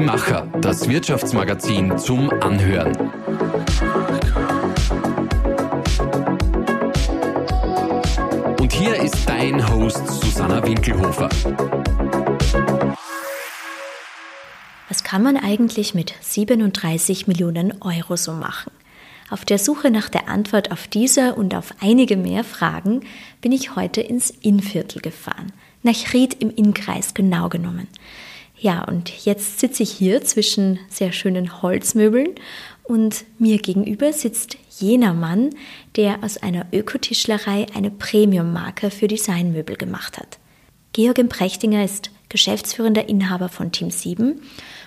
Die Macher, das Wirtschaftsmagazin zum Anhören. Und hier ist dein Host Susanna Winkelhofer. Was kann man eigentlich mit 37 Millionen Euro so machen? Auf der Suche nach der Antwort auf diese und auf einige mehr Fragen bin ich heute ins Innviertel gefahren. Nach Ried im Innkreis genau genommen. Ja, und jetzt sitze ich hier zwischen sehr schönen Holzmöbeln und mir gegenüber sitzt jener Mann, der aus einer Ökotischlerei eine Premium-Marke für Designmöbel gemacht hat. Georg. Prechtinger ist geschäftsführender Inhaber von Team 7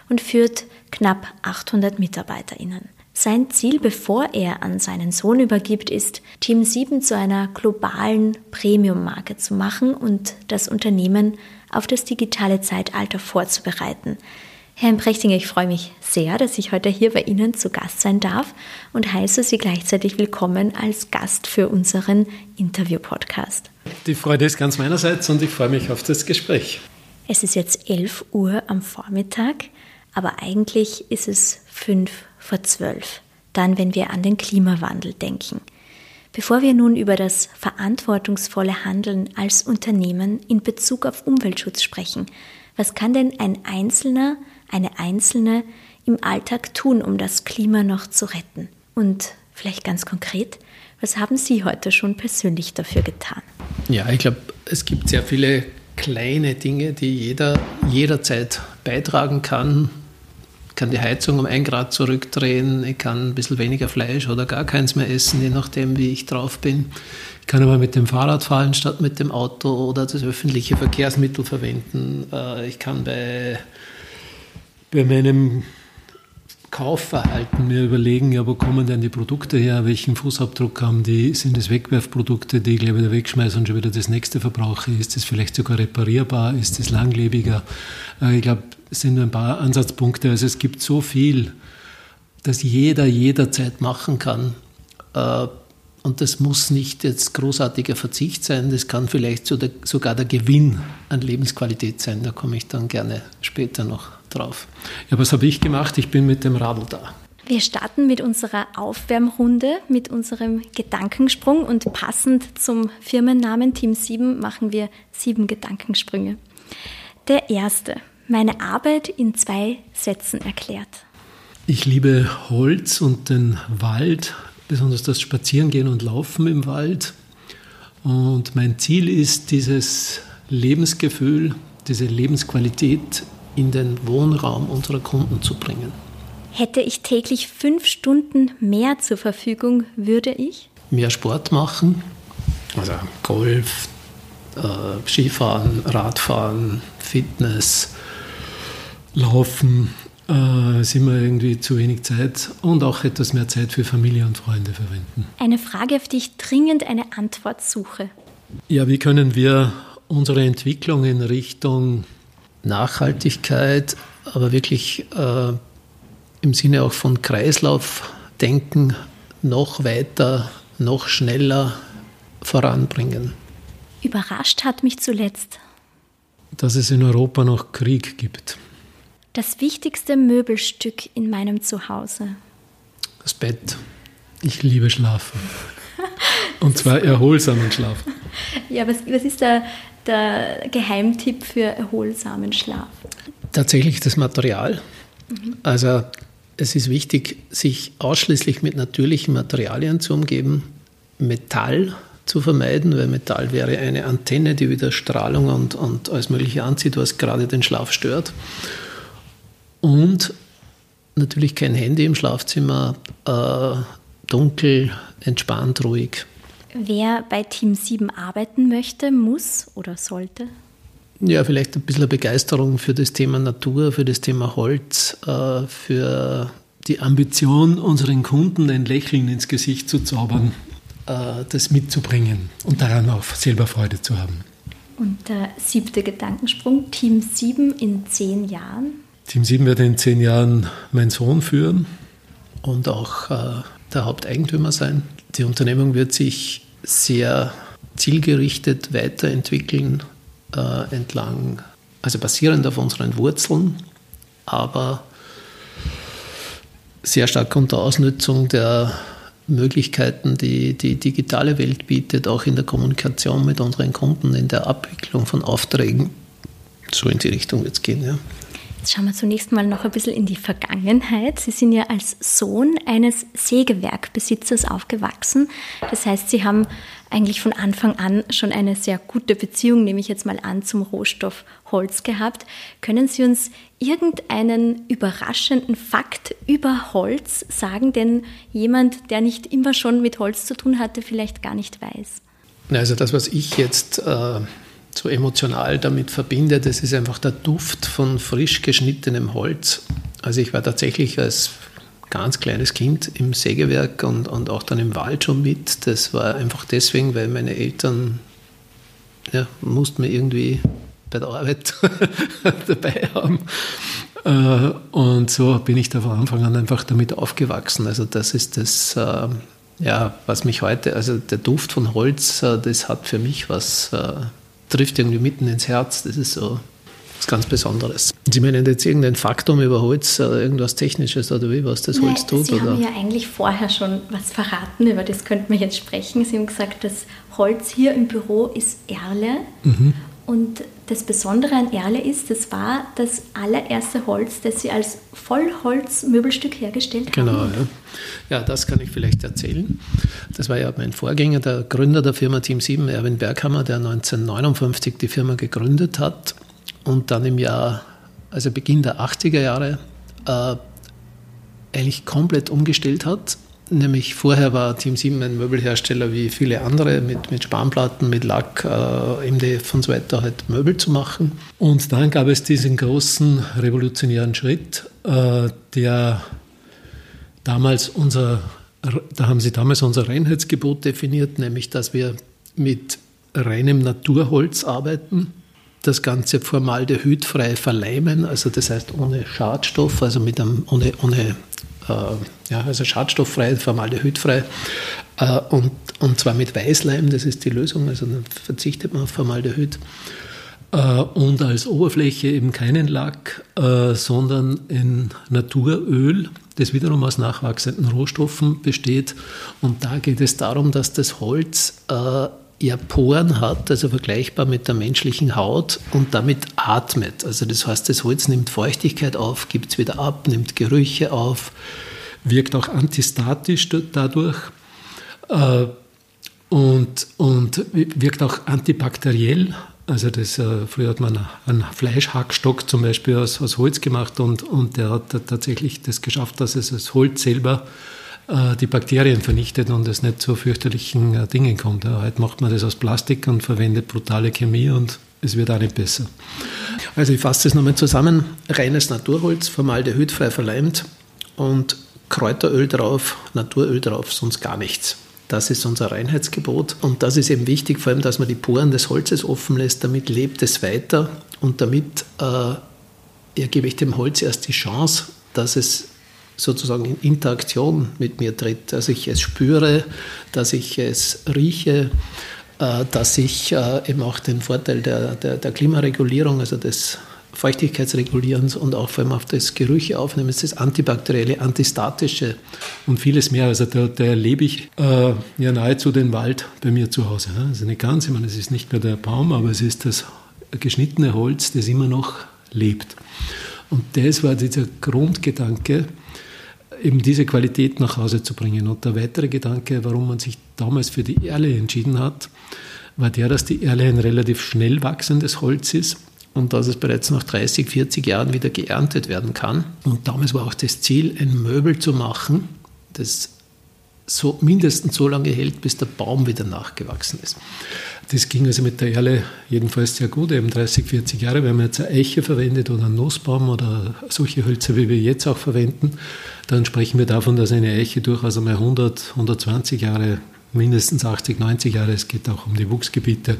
und führt knapp 800 MitarbeiterInnen. Sein Ziel, bevor er an seinen Sohn übergibt, ist, Team 7 zu einer globalen Premium-Marke zu machen und das Unternehmen auf das digitale Zeitalter vorzubereiten. Herr Imprechtinger, ich freue mich sehr, dass ich heute hier bei Ihnen zu Gast sein darf und heiße Sie gleichzeitig willkommen als Gast für unseren Interview-Podcast. Die Freude ist ganz meinerseits und ich freue mich auf das Gespräch. Es ist jetzt 11 Uhr am Vormittag, aber eigentlich ist es 5 vor 12, dann wenn wir an den Klimawandel denken. Bevor wir nun über das verantwortungsvolle Handeln als Unternehmen in Bezug auf Umweltschutz sprechen, was kann denn ein Einzelner, eine Einzelne im Alltag tun, um das Klima noch zu retten? Und vielleicht ganz konkret, was haben Sie heute schon persönlich dafür getan? Ja, ich glaube, es gibt sehr viele kleine Dinge, die jeder jederzeit beitragen kann, kann die Heizung um ein Grad zurückdrehen, ich kann ein bisschen weniger Fleisch oder gar keins mehr essen, je nachdem, wie ich drauf bin. Ich kann aber mit dem Fahrrad fahren statt mit dem Auto oder das öffentliche Verkehrsmittel verwenden. Äh, ich kann bei, bei meinem Kaufverhalten mir überlegen, ja, wo kommen denn die Produkte her, welchen Fußabdruck haben die, sind es Wegwerfprodukte, die ich gleich wieder wegschmeiße und schon wieder das nächste verbrauche, ist es vielleicht sogar reparierbar, ist es langlebiger. Äh, ich glaube, es sind nur ein paar Ansatzpunkte, also es gibt so viel, dass jeder jederzeit machen kann. Äh, und das muss nicht jetzt großartiger Verzicht sein, das kann vielleicht sogar der Gewinn an Lebensqualität sein, da komme ich dann gerne später noch drauf. Ja, was habe ich gemacht? Ich bin mit dem Radl da. Wir starten mit unserer Aufwärmrunde, mit unserem Gedankensprung und passend zum Firmennamen Team 7 machen wir sieben Gedankensprünge. Der erste, meine Arbeit in zwei Sätzen erklärt. Ich liebe Holz und den Wald, besonders das Spazierengehen und Laufen im Wald. Und mein Ziel ist, dieses Lebensgefühl, diese Lebensqualität in den Wohnraum unserer Kunden zu bringen. Hätte ich täglich fünf Stunden mehr zur Verfügung, würde ich? Mehr Sport machen, also Golf, äh, Skifahren, Radfahren, Fitness, Laufen, äh, sind wir irgendwie zu wenig Zeit und auch etwas mehr Zeit für Familie und Freunde verwenden. Eine Frage, auf die ich dringend eine Antwort suche. Ja, wie können wir unsere Entwicklung in Richtung Nachhaltigkeit, aber wirklich äh, im Sinne auch von Kreislaufdenken noch weiter, noch schneller voranbringen. Überrascht hat mich zuletzt, dass es in Europa noch Krieg gibt. Das wichtigste Möbelstück in meinem Zuhause. Das Bett. Ich liebe Schlafen. Und zwar erholsamen Schlafen. Ja, was, was ist der, der Geheimtipp für erholsamen Schlaf? Tatsächlich das Material. Mhm. Also es ist wichtig, sich ausschließlich mit natürlichen Materialien zu umgeben, Metall zu vermeiden, weil Metall wäre eine Antenne, die wieder Strahlung und, und alles Mögliche anzieht, was gerade den Schlaf stört. Und natürlich kein Handy im Schlafzimmer, äh, dunkel, entspannt, ruhig. Wer bei Team 7 arbeiten möchte, muss oder sollte? Ja, vielleicht ein bisschen Begeisterung für das Thema Natur, für das Thema Holz, äh, für die Ambition, unseren Kunden ein Lächeln ins Gesicht zu zaubern, äh, das mitzubringen und daran auch selber Freude zu haben. Und der siebte Gedankensprung, Team 7 in zehn Jahren? Team 7 wird in zehn Jahren mein Sohn führen und auch äh, der Haupteigentümer sein. Die Unternehmung wird sich sehr zielgerichtet weiterentwickeln, äh, entlang, also basierend auf unseren Wurzeln, aber sehr stark unter Ausnutzung der Möglichkeiten, die die digitale Welt bietet, auch in der Kommunikation mit unseren Kunden, in der Abwicklung von Aufträgen. So in die Richtung wird es gehen, ja. Jetzt schauen wir zunächst mal noch ein bisschen in die Vergangenheit. Sie sind ja als Sohn eines Sägewerkbesitzers aufgewachsen. Das heißt, Sie haben eigentlich von Anfang an schon eine sehr gute Beziehung, nehme ich jetzt mal an, zum Rohstoff Holz gehabt. Können Sie uns irgendeinen überraschenden Fakt über Holz sagen, den jemand, der nicht immer schon mit Holz zu tun hatte, vielleicht gar nicht weiß? Also das, was ich jetzt äh, so emotional damit verbinde, das ist einfach der Duft von frisch geschnittenem Holz. Also ich war tatsächlich als ganz kleines Kind im Sägewerk und, und auch dann im Wald schon mit. Das war einfach deswegen, weil meine Eltern ja, mussten mir irgendwie bei der Arbeit dabei haben. Äh, und so bin ich da von Anfang an einfach damit aufgewachsen. Also das ist das, äh, ja, was mich heute, also der Duft von Holz, äh, das hat für mich was trifft irgendwie mitten ins Herz. Das ist so was ganz Besonderes. Sie meinen jetzt irgendein Faktum über Holz, irgendwas Technisches oder wie, was das Holz Nein, tut? Sie oder? haben ja eigentlich vorher schon was verraten, über das könnten wir jetzt sprechen. Sie haben gesagt, das Holz hier im Büro ist Erle. Mhm. Und das Besondere an Erle ist, das war das allererste Holz, das Sie als Vollholzmöbelstück hergestellt haben. Genau, ja. ja, das kann ich vielleicht erzählen. Das war ja mein Vorgänger, der Gründer der Firma Team 7, Erwin Berghammer, der 1959 die Firma gegründet hat und dann im Jahr, also Beginn der 80er Jahre, äh, eigentlich komplett umgestellt hat Nämlich vorher war Team 7 ein Möbelhersteller wie viele andere mit, mit Spanplatten, mit Lack, äh, MDF und so weiter halt Möbel zu machen. Und dann gab es diesen großen revolutionären Schritt, äh, der damals unser, da haben sie damals unser Reinheitsgebot definiert, nämlich dass wir mit reinem Naturholz arbeiten das Ganze formaldehydfrei verleimen, also das heißt ohne Schadstoff, also mit einem, ohne, ohne ja, also schadstofffrei, formaldehydfrei äh, und, und zwar mit Weißleim, das ist die Lösung, also dann verzichtet man auf Formaldehyd. Äh, und als Oberfläche eben keinen Lack, äh, sondern ein Naturöl, das wiederum aus nachwachsenden Rohstoffen besteht. Und da geht es darum, dass das Holz äh, ja Poren hat, also vergleichbar mit der menschlichen Haut und damit atmet. Also das heißt, das Holz nimmt Feuchtigkeit auf, gibt es wieder ab, nimmt Gerüche auf, wirkt auch antistatisch dadurch äh, und, und wirkt auch antibakteriell. Also das, äh, früher hat man einen Fleischhackstock zum Beispiel aus, aus Holz gemacht und, und der hat tatsächlich das geschafft, dass es das Holz selber äh, die Bakterien vernichtet und es nicht zu fürchterlichen äh, Dingen kommt. Heute macht man das aus Plastik und verwendet brutale Chemie und es wird auch nicht besser. Also ich fasse das nochmal zusammen. Reines Naturholz, formaldehydfrei verleimt und Kräuteröl drauf, Naturöl drauf, sonst gar nichts. Das ist unser Reinheitsgebot. Und das ist eben wichtig, vor allem, dass man die Poren des Holzes offen lässt. Damit lebt es weiter und damit äh, ja, gebe ich dem Holz erst die Chance, dass es sozusagen in Interaktion mit mir tritt, dass ich es spüre, dass ich es rieche, äh, dass ich äh, eben auch den Vorteil der, der, der Klimaregulierung, also des Feuchtigkeitsregulierens und auch vor allem auf das Gerüche aufnehmen, das antibakterielle, antistatische und vieles mehr. Also da, da erlebe ich äh, ja nahezu den Wald bei mir zu Hause. Ne? Also nicht ganz, ich meine, es ist nicht nur der Baum, aber es ist das geschnittene Holz, das immer noch lebt. Und das war dieser Grundgedanke, eben diese Qualität nach Hause zu bringen. Und der weitere Gedanke, warum man sich damals für die Erle entschieden hat, war der, dass die Erle ein relativ schnell wachsendes Holz ist und dass es bereits nach 30, 40 Jahren wieder geerntet werden kann. Und damals war auch das Ziel, ein Möbel zu machen, das so mindestens so lange hält, bis der Baum wieder nachgewachsen ist. Das ging also mit der Erle jedenfalls sehr gut, eben 30, 40 Jahre. Wir haben jetzt eine Eiche verwendet oder einen Nussbaum oder solche Hölzer, wie wir jetzt auch verwenden. Dann sprechen wir davon, dass eine Eiche durchaus einmal 100, 120 Jahre, mindestens 80, 90 Jahre, es geht auch um die Wuchsgebiete,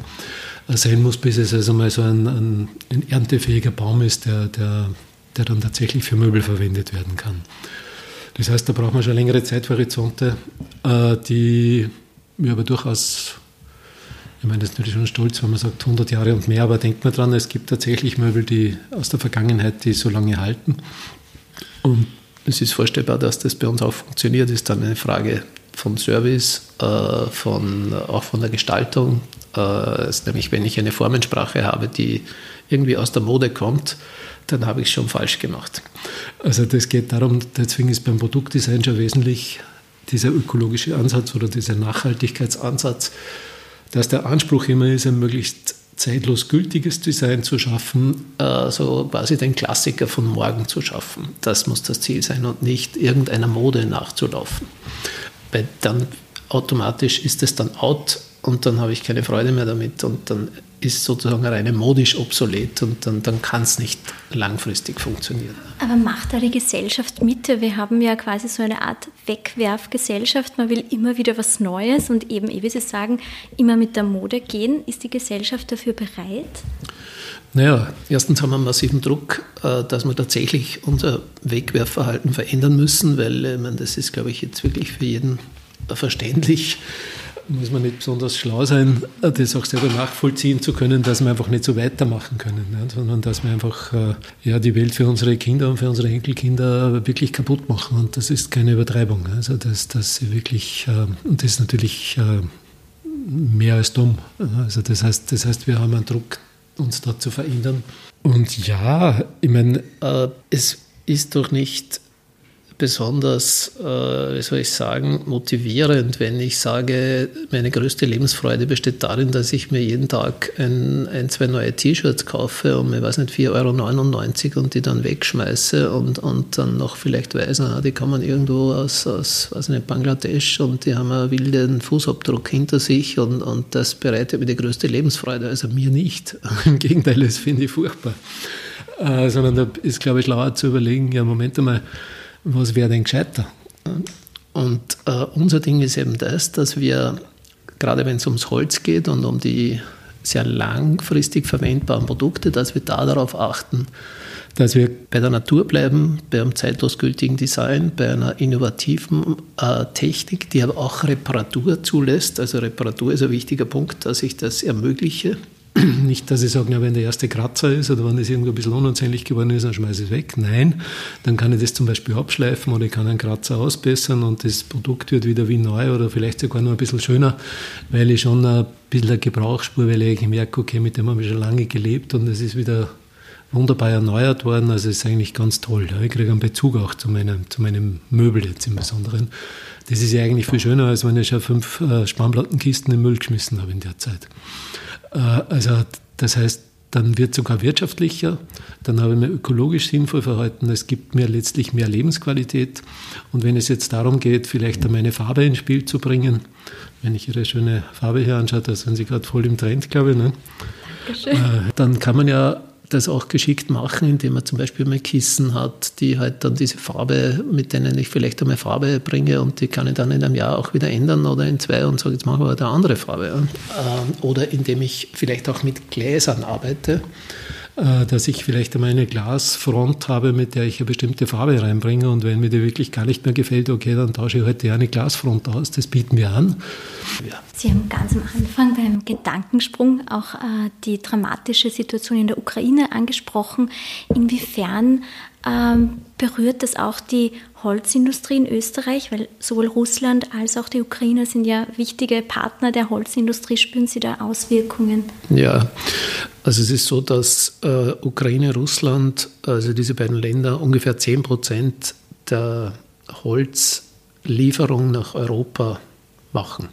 sein muss, bis es also mal so ein, ein, ein erntefähiger Baum ist, der, der, der dann tatsächlich für Möbel verwendet werden kann. Das heißt, da braucht man schon längere Zeithorizonte, äh, die wir aber durchaus Ich meine, das ist natürlich schon stolz, wenn man sagt 100 Jahre und mehr, aber denkt man dran, es gibt tatsächlich Möbel, die aus der Vergangenheit, die so lange halten. Und es ist vorstellbar, dass das bei uns auch funktioniert, ist dann eine Frage von Service, äh, von, auch von der Gestaltung. Äh, ist nämlich, wenn ich eine Formensprache habe, die irgendwie aus der Mode kommt, dann habe ich es schon falsch gemacht. Also das geht darum, deswegen ist beim Produktdesign schon wesentlich dieser ökologische Ansatz oder dieser Nachhaltigkeitsansatz, dass der Anspruch immer ist, ein möglichst zeitlos gültiges Design zu schaffen, äh, so quasi den Klassiker von morgen zu schaffen. Das muss das Ziel sein und nicht irgendeiner Mode nachzulaufen. Weil dann automatisch ist es dann out und dann habe ich keine Freude mehr damit und dann ist sozusagen reine modisch obsolet und dann, dann kann es nicht langfristig funktionieren. Aber macht da die Gesellschaft mit? Wir haben ja quasi so eine Art Wegwerfgesellschaft. Man will immer wieder was Neues und eben, wie Sie sagen, immer mit der Mode gehen. Ist die Gesellschaft dafür bereit? Naja, erstens haben wir einen massiven Druck, äh, dass wir tatsächlich unser Wegwerfverhalten verändern müssen, weil ich meine, das ist, glaube ich, jetzt wirklich für jeden verständlich muss man nicht besonders schlau sein, das auch selber nachvollziehen zu können, dass wir einfach nicht so weitermachen können, ne? sondern dass wir einfach äh, ja, die Welt für unsere Kinder und für unsere Enkelkinder wirklich kaputt machen. Und das ist keine Übertreibung. Also dass, dass sie wirklich, äh, und das ist natürlich äh, mehr als dumm. Also das heißt, das heißt, wir haben einen Druck, uns da zu verändern. Und ja, ich meine, es ist doch nicht besonders, äh, wie soll ich sagen, motivierend, wenn ich sage, meine größte Lebensfreude besteht darin, dass ich mir jeden Tag ein, ein zwei neue T-Shirts kaufe um, ich weiß nicht, 4,99 Euro und die dann wegschmeiße und, und dann noch vielleicht weiß, na, die man irgendwo aus, aus weiß nicht, Bangladesch und die haben einen wilden Fußabdruck hinter sich und, und das bereitet mir die größte Lebensfreude. Also mir nicht. Im Gegenteil, das finde ich furchtbar. Äh, sondern da ist, glaube ich, schlauer zu überlegen, ja, Moment einmal, was wäre denn gescheiter? Und äh, unser Ding ist eben das, dass wir, gerade wenn es ums Holz geht und um die sehr langfristig verwendbaren Produkte, dass wir da darauf achten, dass wir bei der Natur bleiben, bei einem zeitlos gültigen Design, bei einer innovativen äh, Technik, die aber auch Reparatur zulässt. Also Reparatur ist ein wichtiger Punkt, dass ich das ermögliche. Nicht, dass ich sage, na, wenn der erste Kratzer ist oder wenn das irgendwo ein bisschen unansehnlich geworden ist, dann schmeiße ich es weg. Nein, dann kann ich das zum Beispiel abschleifen oder ich kann einen Kratzer ausbessern und das Produkt wird wieder wie neu oder vielleicht sogar noch ein bisschen schöner, weil ich schon ein bisschen eine Gebrauchsspur, weil ich merke, okay, mit dem habe ich schon lange gelebt und es ist wieder wunderbar erneuert worden. Also es ist eigentlich ganz toll. Ich kriege einen Bezug auch zu meinem, zu meinem Möbel jetzt im Besonderen. Das ist ja eigentlich viel schöner, als wenn ich schon fünf äh, Spanplattenkisten im Müll geschmissen habe in der Zeit. Äh, also das heißt, dann wird sogar wirtschaftlicher, dann habe ich mir ökologisch sinnvoll verhalten, es gibt mir letztlich mehr Lebensqualität. Und wenn es jetzt darum geht, vielleicht meine Farbe ins Spiel zu bringen, wenn ich Ihre schöne Farbe hier anschaue, da sind Sie gerade voll im Trend, glaube ich, ne? Dankeschön. Äh, dann kann man ja das auch geschickt machen, indem man zum Beispiel mal Kissen hat, die halt dann diese Farbe, mit denen ich vielleicht einmal Farbe bringe und die kann ich dann in einem Jahr auch wieder ändern oder in zwei und sage, jetzt machen wir halt eine andere Farbe. Ähm, oder indem ich vielleicht auch mit Gläsern arbeite dass ich vielleicht einmal eine Glasfront habe, mit der ich eine bestimmte Farbe reinbringe und wenn mir die wirklich gar nicht mehr gefällt, okay, dann tausche ich heute eine Glasfront aus, das bieten wir an. Ja. Sie haben ganz am Anfang beim Gedankensprung auch äh, die dramatische Situation in der Ukraine angesprochen. Inwiefern ähm, berührt das auch die Holzindustrie in Österreich? Weil sowohl Russland als auch die Ukraine sind ja wichtige Partner der Holzindustrie. Spüren Sie da Auswirkungen? Ja, also es ist so, dass äh, Ukraine, Russland, also diese beiden Länder, ungefähr 10 Prozent der Holzlieferung nach Europa machen.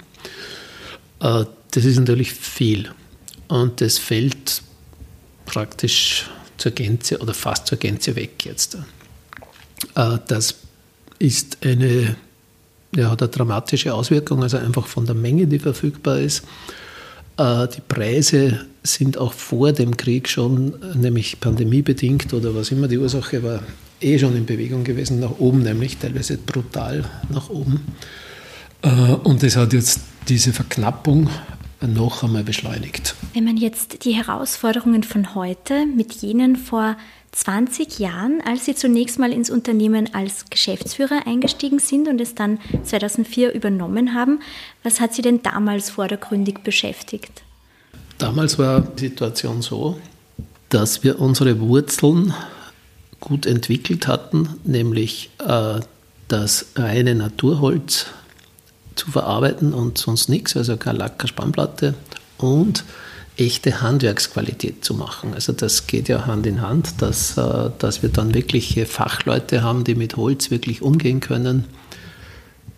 Äh, das ist natürlich viel. Und das fällt praktisch zur Gänze oder fast zur Gänze weg jetzt. Äh, das ist eine, ja, hat eine dramatische Auswirkung, also einfach von der Menge, die verfügbar ist. Äh, die Preise sind auch vor dem Krieg schon, nämlich pandemiebedingt oder was immer die Ursache war, eh schon in Bewegung gewesen, nach oben, nämlich teilweise brutal nach oben. Äh, und das hat jetzt diese Verknappung noch einmal beschleunigt. Wenn man jetzt die Herausforderungen von heute mit jenen vor 20 Jahren, als Sie zunächst mal ins Unternehmen als Geschäftsführer eingestiegen sind und es dann 2004 übernommen haben, was hat Sie denn damals vordergründig beschäftigt? Damals war die Situation so, dass wir unsere Wurzeln gut entwickelt hatten, nämlich äh, das reine Naturholz zu verarbeiten und sonst nichts, also kein Lack, keine Spannplatte und echte Handwerksqualität zu machen. Also das geht ja Hand in Hand, dass, äh, dass wir dann wirkliche Fachleute haben, die mit Holz wirklich umgehen können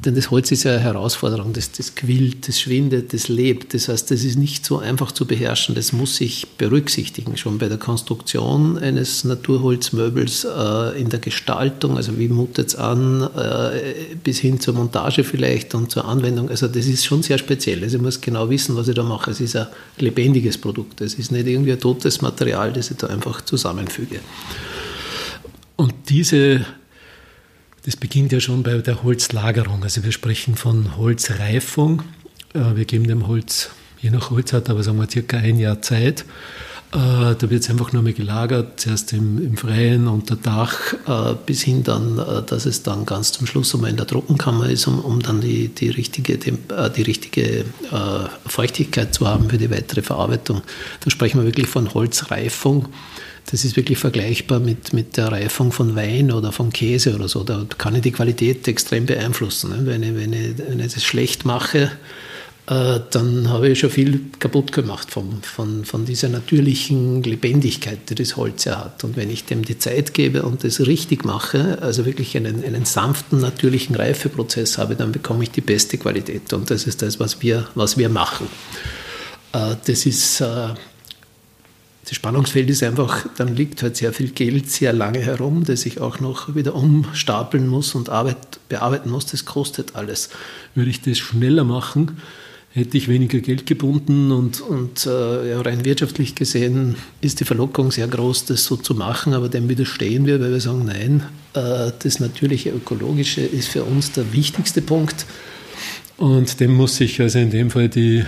denn das Holz ist ja eine Herausforderung, das, das quillt, das schwindet, das lebt. Das heißt, das ist nicht so einfach zu beherrschen, das muss ich berücksichtigen, schon bei der Konstruktion eines Naturholzmöbels, äh, in der Gestaltung, also wie mutet es an, äh, bis hin zur Montage vielleicht und zur Anwendung. Also das ist schon sehr speziell. Also ich muss genau wissen, was ich da mache. Es ist ein lebendiges Produkt, es ist nicht irgendwie ein totes Material, das ich da einfach zusammenfüge. Und diese das beginnt ja schon bei der Holzlagerung. Also wir sprechen von Holzreifung. Äh, wir geben dem Holz, je nach Holzart, aber sagen wir circa ein Jahr Zeit. Äh, da wird es einfach nur mal gelagert, zuerst im, im Freien unter Dach, äh, bis hin dann, dass es dann ganz zum Schluss einmal in der Trockenkammer ist, um, um dann die, die richtige, die richtige Feuchtigkeit zu haben für die weitere Verarbeitung. Da sprechen wir wirklich von Holzreifung. Das ist wirklich vergleichbar mit, mit der Reifung von Wein oder von Käse oder so. Da kann ich die Qualität extrem beeinflussen. Ne? Wenn, ich, wenn, ich, wenn ich das schlecht mache, äh, dann habe ich schon viel kaputt gemacht vom, von, von dieser natürlichen Lebendigkeit, die das Holz ja hat. Und wenn ich dem die Zeit gebe und das richtig mache, also wirklich einen, einen sanften, natürlichen Reifeprozess habe, dann bekomme ich die beste Qualität. Und das ist das, was wir, was wir machen. Äh, das ist äh, das Spannungsfeld ist einfach, dann liegt halt sehr viel Geld sehr lange herum, das ich auch noch wieder umstapeln muss und Arbeit, bearbeiten muss. Das kostet alles. Würde ich das schneller machen, hätte ich weniger Geld gebunden und, und äh, ja, rein wirtschaftlich gesehen ist die Verlockung sehr groß, das so zu machen, aber dem widerstehen wir, weil wir sagen, nein, äh, das natürliche Ökologische ist für uns der wichtigste Punkt. Und dem muss sich also in dem Fall die,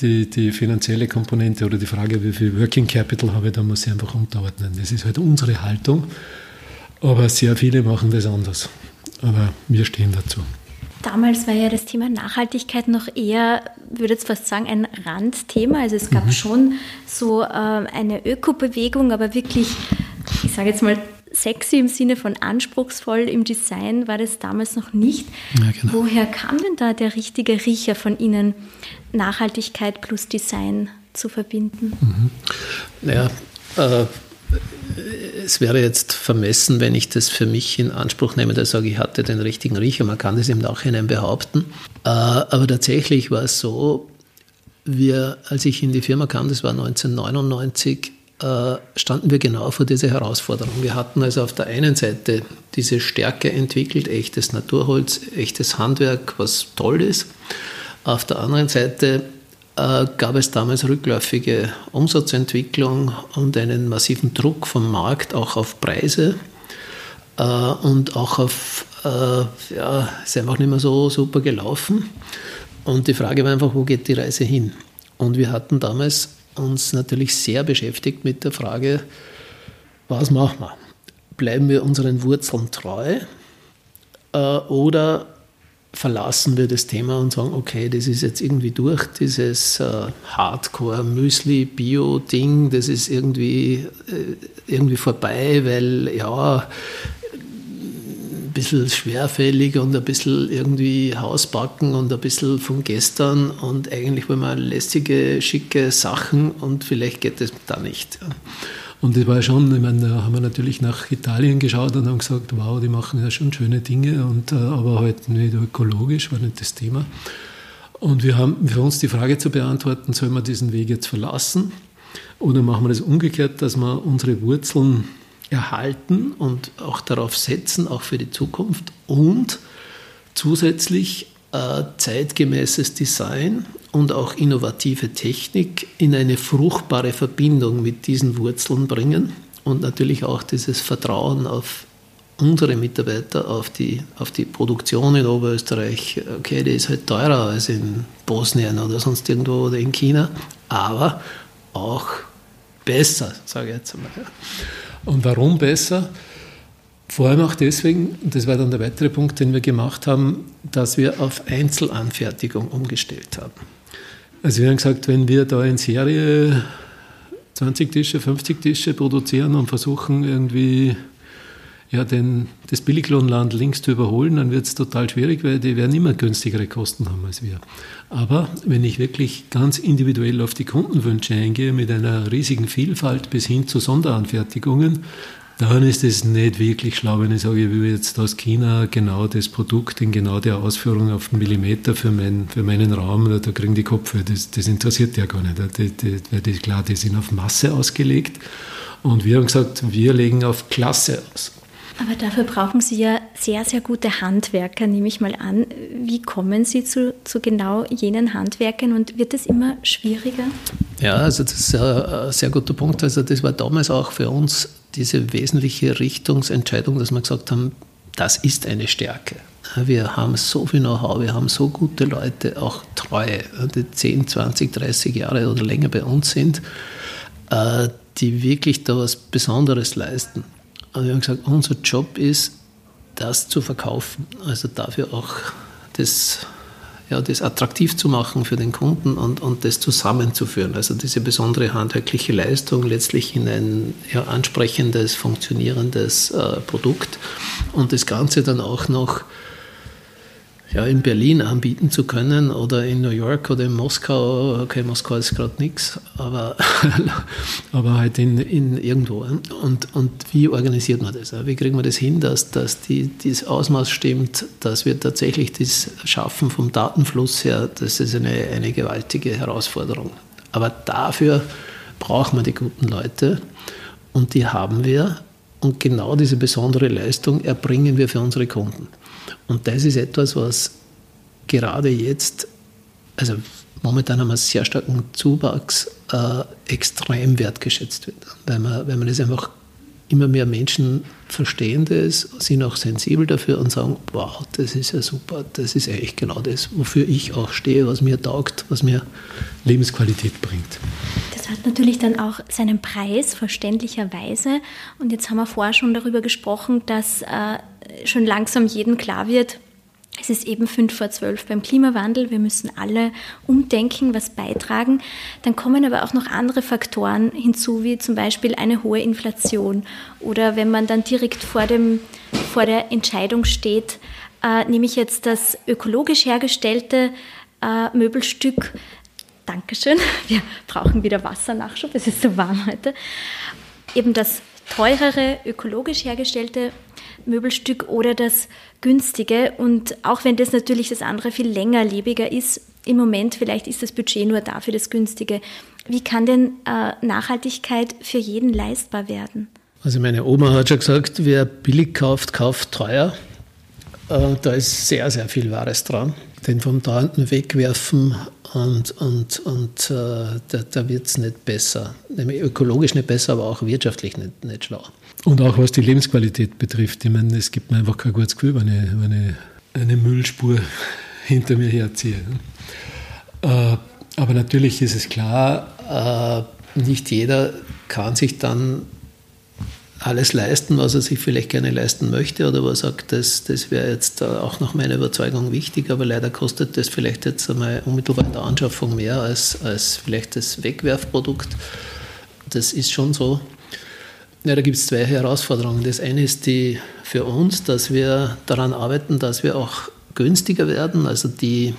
die, die finanzielle Komponente oder die Frage, wie viel Working Capital habe ich, da muss ich einfach unterordnen. Das ist halt unsere Haltung. Aber sehr viele machen das anders. Aber wir stehen dazu. Damals war ja das Thema Nachhaltigkeit noch eher, würde ich fast sagen, ein Randthema. Also es gab mhm. schon so äh, eine Ökobewegung, aber wirklich, ich sage jetzt mal, sexy im Sinne von anspruchsvoll im Design war das damals noch nicht. Ja, genau. Woher kam denn da der richtige Riecher von Ihnen, Nachhaltigkeit plus Design zu verbinden? Mhm. Naja, äh, es wäre jetzt vermessen, wenn ich das für mich in Anspruch nehme, dass ich sage, ich hatte den richtigen Riecher. Man kann das im Nachhinein behaupten. Äh, aber tatsächlich war es so, wir, als ich in die Firma kam, das war 1999, äh, standen wir genau vor dieser Herausforderung. Wir hatten also auf der einen Seite diese Stärke entwickelt, echtes Naturholz, echtes Handwerk, was toll ist. Auf der anderen Seite äh, gab es damals rückläufige Umsatzentwicklung und einen massiven Druck vom Markt auch auf Preise äh, und auch auf, äh, ja, ist einfach nicht mehr so super gelaufen. Und die Frage war einfach, wo geht die Reise hin? Und wir hatten damals uns natürlich sehr beschäftigt mit der Frage, was machen wir? Bleiben wir unseren Wurzeln treu äh, oder verlassen wir das Thema und sagen, okay, das ist jetzt irgendwie durch, dieses äh, Hardcore-Müsli-Bio-Ding, das ist irgendwie, äh, irgendwie vorbei, weil ja, bisschen schwerfällig und ein bisschen irgendwie Hausbacken und ein bisschen von gestern und eigentlich wollen wir lässige, schicke Sachen und vielleicht geht das da nicht. Und das war schon, ich meine, da haben wir natürlich nach Italien geschaut und haben gesagt, wow, die machen ja schon schöne Dinge, und, äh, aber halt nicht ökologisch, war nicht das Thema. Und wir haben für uns die Frage zu beantworten, sollen wir diesen Weg jetzt verlassen oder machen wir das umgekehrt, dass wir unsere Wurzeln erhalten und auch darauf setzen, auch für die Zukunft und zusätzlich äh, zeitgemäßes Design und auch innovative Technik in eine fruchtbare Verbindung mit diesen Wurzeln bringen und natürlich auch dieses Vertrauen auf unsere Mitarbeiter, auf die, auf die Produktion in Oberösterreich. Okay, die ist halt teurer als in Bosnien oder sonst irgendwo oder in China, aber auch besser, sage ich jetzt einmal. Und warum besser? Vor allem auch deswegen, das war dann der weitere Punkt, den wir gemacht haben, dass wir auf Einzelanfertigung umgestellt haben. Also wir haben gesagt, wenn wir da in Serie 20 Tische, 50 Tische produzieren und versuchen irgendwie ja, den, das Billiglohnland links zu überholen, dann wird es total schwierig, weil die werden immer günstigere Kosten haben als wir. Aber wenn ich wirklich ganz individuell auf die Kundenwünsche eingehe, mit einer riesigen Vielfalt bis hin zu Sonderanfertigungen, dann ist es nicht wirklich schlau, wenn ich sage, ich will jetzt aus China genau das Produkt in genau der Ausführung auf einen Millimeter für, mein, für meinen Raum, da kriegen die Kopf, das, das interessiert ja gar nicht. Die, die, die, klar, die sind auf Masse ausgelegt und wir haben gesagt, wir legen auf Klasse aus. Aber dafür brauchen Sie ja sehr, sehr gute Handwerker, nehme ich mal an. Wie kommen Sie zu, zu genau jenen Handwerkern und wird es immer schwieriger? Ja, also das ist ein sehr guter Punkt. Also das war damals auch für uns diese wesentliche Richtungsentscheidung, dass wir gesagt haben, das ist eine Stärke. Wir haben so viel Know-how, wir haben so gute Leute, auch treue, die 10, 20, 30 Jahre oder länger bei uns sind, äh, die wirklich da was Besonderes leisten. Und wir haben gesagt, unser Job ist, das zu verkaufen, also dafür auch das, ja, das attraktiv zu machen für den Kunden und, und das zusammenzuführen. Also diese besondere handwerkliche Leistung letztlich in ein ja, ansprechendes, funktionierendes äh, Produkt und das Ganze dann auch noch ja, in Berlin anbieten zu können oder in New York oder in Moskau. Okay, Moskau ist gerade nichts, aber, aber halt in, in irgendwo. Und, und wie organisiert man das? Wie kriegen wir das hin, dass, dass die, dieses Ausmaß stimmt, dass wir tatsächlich das schaffen vom Datenfluss her? Das ist eine, eine gewaltige Herausforderung. Aber dafür braucht man die guten Leute und die haben wir. Und genau diese besondere Leistung erbringen wir für unsere Kunden. Und das ist etwas, was gerade jetzt, also momentan haben wir einen sehr starken Zuwachs, äh, extrem wertgeschätzt wird. Weil man, weil man das einfach immer mehr Menschen verstehen das, sind auch sensibel dafür und sagen, wow, das ist ja super, das ist eigentlich genau das, wofür ich auch stehe, was mir taugt, was mir Lebensqualität bringt. Das hat natürlich dann auch seinen Preis, verständlicherweise. Und jetzt haben wir vorher schon darüber gesprochen, dass äh, schon langsam jedem klar wird, es ist eben fünf vor zwölf beim Klimawandel. Wir müssen alle umdenken, was beitragen. Dann kommen aber auch noch andere Faktoren hinzu, wie zum Beispiel eine hohe Inflation. Oder wenn man dann direkt vor, dem, vor der Entscheidung steht, äh, nehme ich jetzt das ökologisch hergestellte äh, Möbelstück. Dankeschön. Wir brauchen wieder Wassernachschub. Es ist so warm heute. Eben das teurere, ökologisch hergestellte Möbelstück oder das günstige. Und auch wenn das natürlich das andere viel längerlebiger ist, im Moment vielleicht ist das Budget nur dafür das günstige. Wie kann denn äh, Nachhaltigkeit für jeden leistbar werden? Also meine Oma hat schon gesagt, wer billig kauft, kauft teuer. Äh, da ist sehr, sehr viel Wahres dran. Den vom dauernden Wegwerfen und, und, und äh, da, da wird es nicht besser. Nämlich ökologisch nicht besser, aber auch wirtschaftlich nicht, nicht schlau. Und auch was die Lebensqualität betrifft. Ich meine, es gibt mir einfach kein gutes Gefühl, wenn ich eine, eine Müllspur hinter mir herziehe. Äh, aber natürlich ist es klar, äh, nicht jeder kann sich dann alles leisten, was er sich vielleicht gerne leisten möchte oder er sagt, das, das wäre jetzt auch nach meiner Überzeugung wichtig, aber leider kostet das vielleicht jetzt einmal unmittelbar in der Anschaffung mehr als, als vielleicht das Wegwerfprodukt. Das ist schon so. Ja, da gibt es zwei Herausforderungen. Das eine ist die für uns, dass wir daran arbeiten, dass wir auch günstiger werden, also die,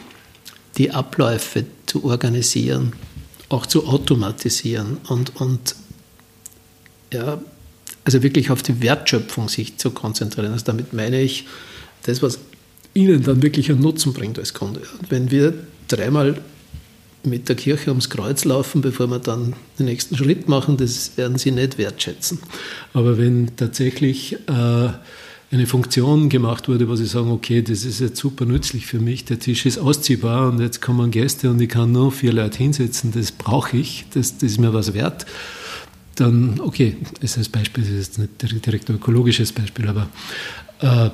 die Abläufe zu organisieren, auch zu automatisieren und, und ja, also wirklich auf die Wertschöpfung sich zu konzentrieren. Also damit meine ich das, was Ihnen dann wirklich einen Nutzen bringt als Kunde. Und wenn wir dreimal mit der Kirche ums Kreuz laufen, bevor wir dann den nächsten Schritt machen, das werden Sie nicht wertschätzen. Aber wenn tatsächlich äh, eine Funktion gemacht wurde, wo Sie sagen, okay, das ist jetzt super nützlich für mich, der Tisch ist ausziehbar und jetzt kommen Gäste und ich kann nur vier Leute hinsetzen, das brauche ich, das, das ist mir was wert, dann, okay, ist als Beispiel, das ist jetzt nicht direkt ein ökologisches Beispiel, aber äh,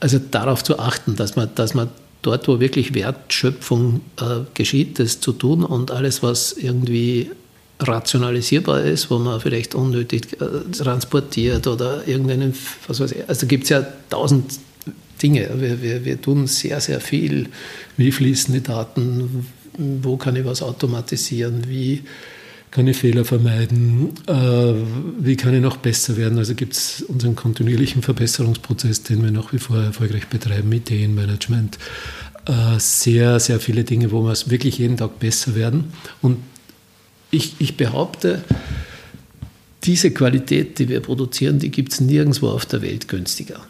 also darauf zu achten, dass man, dass man dort, wo wirklich Wertschöpfung äh, geschieht, das zu tun und alles, was irgendwie rationalisierbar ist, wo man vielleicht unnötig äh, transportiert oder irgendeinen, was weiß ich, also gibt es ja tausend Dinge. Wir, wir, wir tun sehr, sehr viel. Wie fließen die Daten? wo kann ich was automatisieren, wie kann ich Fehler vermeiden, äh, wie kann ich noch besser werden. Also gibt es unseren kontinuierlichen Verbesserungsprozess, den wir nach wie vor erfolgreich betreiben, Ideenmanagement, äh, sehr, sehr viele Dinge, wo wir wirklich jeden Tag besser werden. Und ich, ich behaupte, diese Qualität, die wir produzieren, die gibt es nirgendwo auf der Welt günstiger.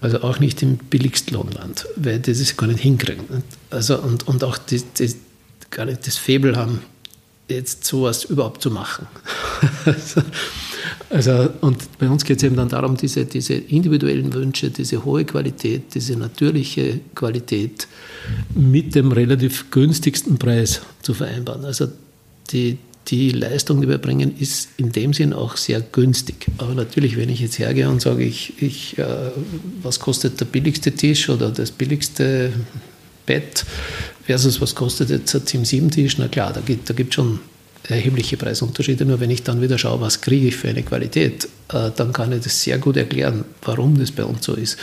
Also auch nicht im Billigstlohnland, weil das ist gar nicht hinkriegen. Also und, und auch die, die, gar nicht das Faible haben, jetzt sowas überhaupt zu machen. also, und bei uns geht es eben dann darum, diese, diese individuellen Wünsche, diese hohe Qualität, diese natürliche Qualität mit dem relativ günstigsten Preis zu vereinbaren. Also die, die Leistung, die wir bringen, ist in dem Sinn auch sehr günstig. Aber natürlich, wenn ich jetzt hergehe und sage, ich, ich, äh, was kostet der billigste Tisch oder das billigste Bett versus was kostet jetzt ein Team 7 Tisch, na klar, da gibt es da schon erhebliche Preisunterschiede. Nur wenn ich dann wieder schaue, was kriege ich für eine Qualität, äh, dann kann ich das sehr gut erklären, warum das bei uns so ist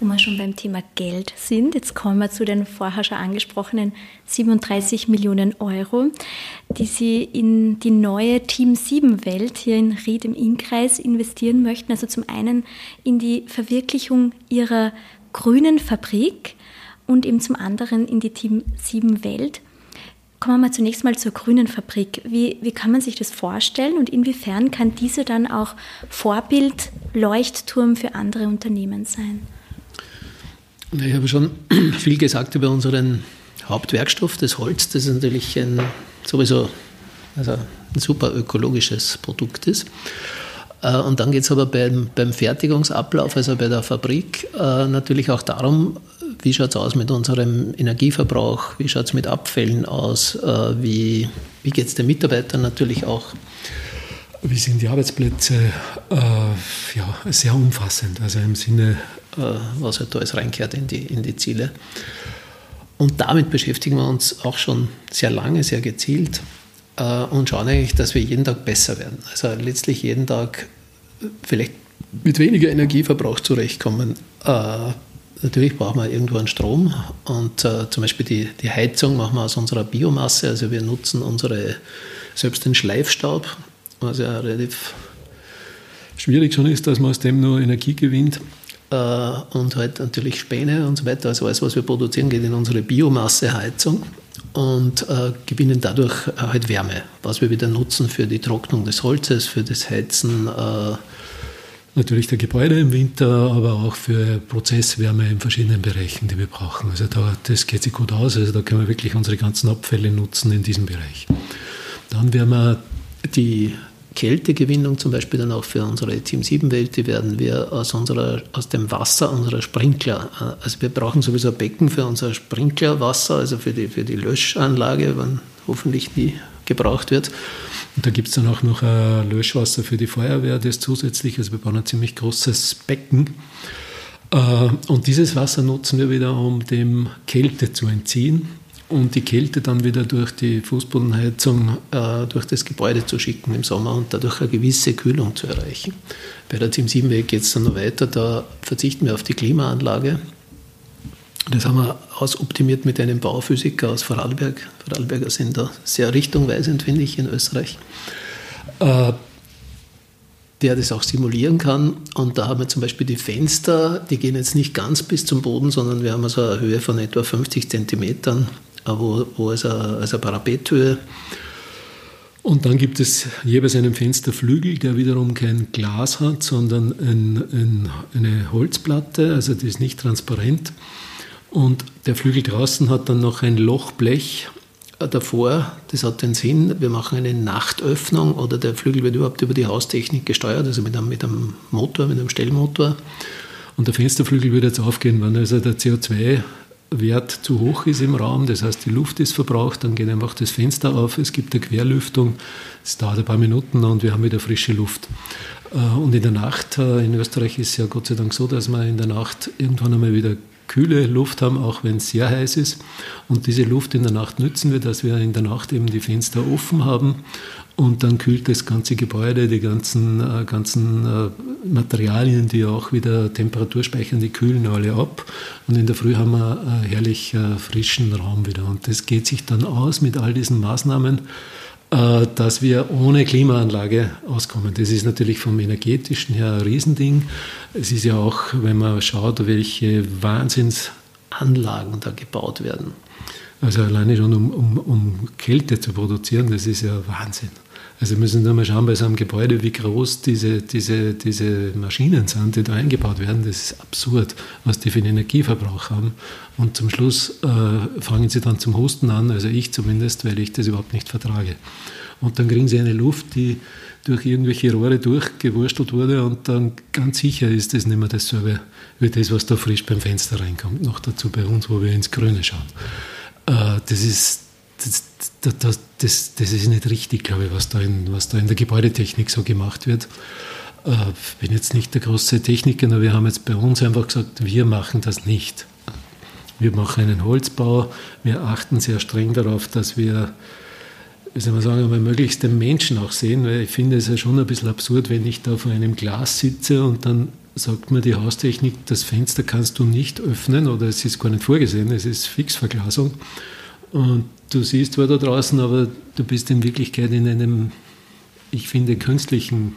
wo wir schon beim Thema Geld sind. Jetzt kommen wir zu den vorher schon angesprochenen 37 Millionen Euro, die Sie in die neue Team 7 Welt hier in Ried im Innkreis investieren möchten. Also zum einen in die Verwirklichung Ihrer grünen Fabrik und eben zum anderen in die Team 7 Welt. Kommen wir zunächst mal zur grünen Fabrik. Wie, wie kann man sich das vorstellen und inwiefern kann diese dann auch Vorbild, Leuchtturm für andere Unternehmen sein? Ich habe schon viel gesagt über unseren Hauptwerkstoff, das Holz, das natürlich ein, sowieso also ein super ökologisches Produkt ist. Äh, und dann geht es aber beim, beim, Fertigungsablauf, also bei der Fabrik, äh, natürlich auch darum, wie schaut es aus mit unserem Energieverbrauch, wie schaut es mit Abfällen aus, äh, wie, wie geht es den Mitarbeitern natürlich auch. Wie sind die Arbeitsplätze? ja, sehr umfassend, also im Sinne äh, was halt da alles reinkehrt in die, in die Ziele. Und damit beschäftigen wir uns auch schon sehr lange, sehr gezielt äh, und schauen eigentlich, dass wir jeden Tag besser werden. Also letztlich jeden Tag vielleicht mit weniger Energieverbrauch zurechtkommen. Äh, natürlich brauchen wir irgendwo einen Strom und äh, zum Beispiel die, die Heizung machen wir aus unserer Biomasse. Also wir nutzen unsere, selbst den Schleifstaub, was ja relativ schwierig schon ist, dass man aus dem nur Energie gewinnt. Äh, und halt natürlich Späne und so weiter. Also alles, was wir produzieren, geht in unsere Biomasseheizung und äh, gewinnen dadurch halt Wärme, was wir wieder nutzen für die Trocknung des Holzes, für das Heizen. Natürlich der Gebäude im Winter, aber auch für Prozesswärme in verschiedenen Bereichen, die wir brauchen. Also da, das geht sich gut aus. Also da können wir wirklich unsere ganzen Abfälle nutzen in diesem Bereich. Dann werden wir die Kältegewinnung zum Beispiel dann auch für unsere Team 7 Welt, die werden wir aus, unserer, aus dem Wasser unserer Sprinkler, äh, also wir brauchen sowieso ein Becken für unser Sprinklerwasser, also für die, für die Löschanlage, wann hoffentlich nie gebraucht wird. Und da gibt es dann auch noch ein Löschwasser für die Feuerwehr, das zusätzlich, also wir bauen ein ziemlich großes Becken. Äh, und dieses Wasser nutzen wir wieder, um dem Kälte zu entziehen und die Kälte dann wieder durch die Fußbodenheizung äh, durch das Gebäude zu schicken im Sommer und dadurch eine gewisse Kühlung zu erreichen. Bei der Team 7 Weg geht es dann noch weiter, da verzichten wir auf die Klimaanlage. Das haben wir ausoptimiert mit einem Bauphysiker aus Vorarlberg. Vorarlberger sind da sehr richtungweisend, finde ich, in Österreich. Äh, der das auch simulieren kann. Und da haben wir zum Beispiel die Fenster, die gehen jetzt nicht ganz bis zum Boden, sondern wir haben also eine Höhe von etwa 50 Zentimetern wo, wo eine, also eine Parapethöhe und dann gibt es jeweils einen Fensterflügel, der wiederum kein Glas hat, sondern ein, ein, eine Holzplatte, also die ist nicht transparent. Und der Flügel draußen hat dann noch ein Lochblech davor. Das hat den Sinn, wir machen eine Nachtöffnung oder der Flügel wird überhaupt über die Haustechnik gesteuert, also mit einem, mit einem Motor, mit einem Stellmotor. Und der Fensterflügel würde jetzt aufgehen, wenn also der CO2 Wert zu hoch ist im Raum, das heißt die Luft ist verbraucht, dann geht einfach das Fenster auf, es gibt eine Querlüftung, es dauert ein paar Minuten und wir haben wieder frische Luft. Äh, und in der Nacht, äh, in Österreich ist es ja Gott sei Dank so, dass wir in der Nacht irgendwann einmal wieder kühle Luft haben, auch wenn es sehr heiß ist. Und diese Luft in der Nacht nützen wir, dass wir in der Nacht eben die Fenster offen haben und dann kühlt das ganze Gebäude, die ganzen, äh, ganzen Materialien, die auch wieder Temperatur speichern, die kühlen alle ab. Und in der Früh haben wir einen herrlich äh, frischen Raum wieder. Und das geht sich dann aus mit all diesen Maßnahmen, äh, dass wir ohne Klimaanlage auskommen. Das ist natürlich vom energetischen her ein Riesending. Es ist ja auch, wenn man schaut, welche Wahnsinnsanlagen da gebaut werden. Also alleine schon um, um, um Kälte zu produzieren, das ist ja Wahnsinn. Also müssen wir mal schauen bei so einem Gebäude, wie groß diese, diese, diese Maschinen sind, die da eingebaut werden. Das ist absurd, was die für einen Energieverbrauch haben. Und zum Schluss äh, fangen sie dann zum Husten an, also ich zumindest, weil ich das überhaupt nicht vertrage. Und dann kriegen sie eine Luft, die durch irgendwelche Rohre durchgewurstelt wurde und dann ganz sicher ist das nicht mehr dasselbe wie das, was da frisch beim Fenster reinkommt. Noch dazu bei uns, wo wir ins Grüne schauen. Äh, das ist das, das, das, das, ist nicht richtig, glaube ich, was da, in, was da in der Gebäudetechnik so gemacht wird. Ich äh, bin jetzt nicht der große Techniker, aber wir haben jetzt bei uns einfach gesagt, wir machen das nicht. Wir machen einen Holzbau, wir achten sehr streng darauf, dass wir, wie soll man sagen, aber möglichst den Menschen auch sehen, weil ich finde es ja schon ein bisschen absurd, wenn ich da vor einem Glas sitze und dann sagt mir die Haustechnik, das Fenster kannst du nicht öffnen oder es ist gar nicht vorgesehen, es ist Fixverglasung. Und du siehst zwar da draußen, aber du bist in Wirklichkeit in einem, ich finde, künstlichen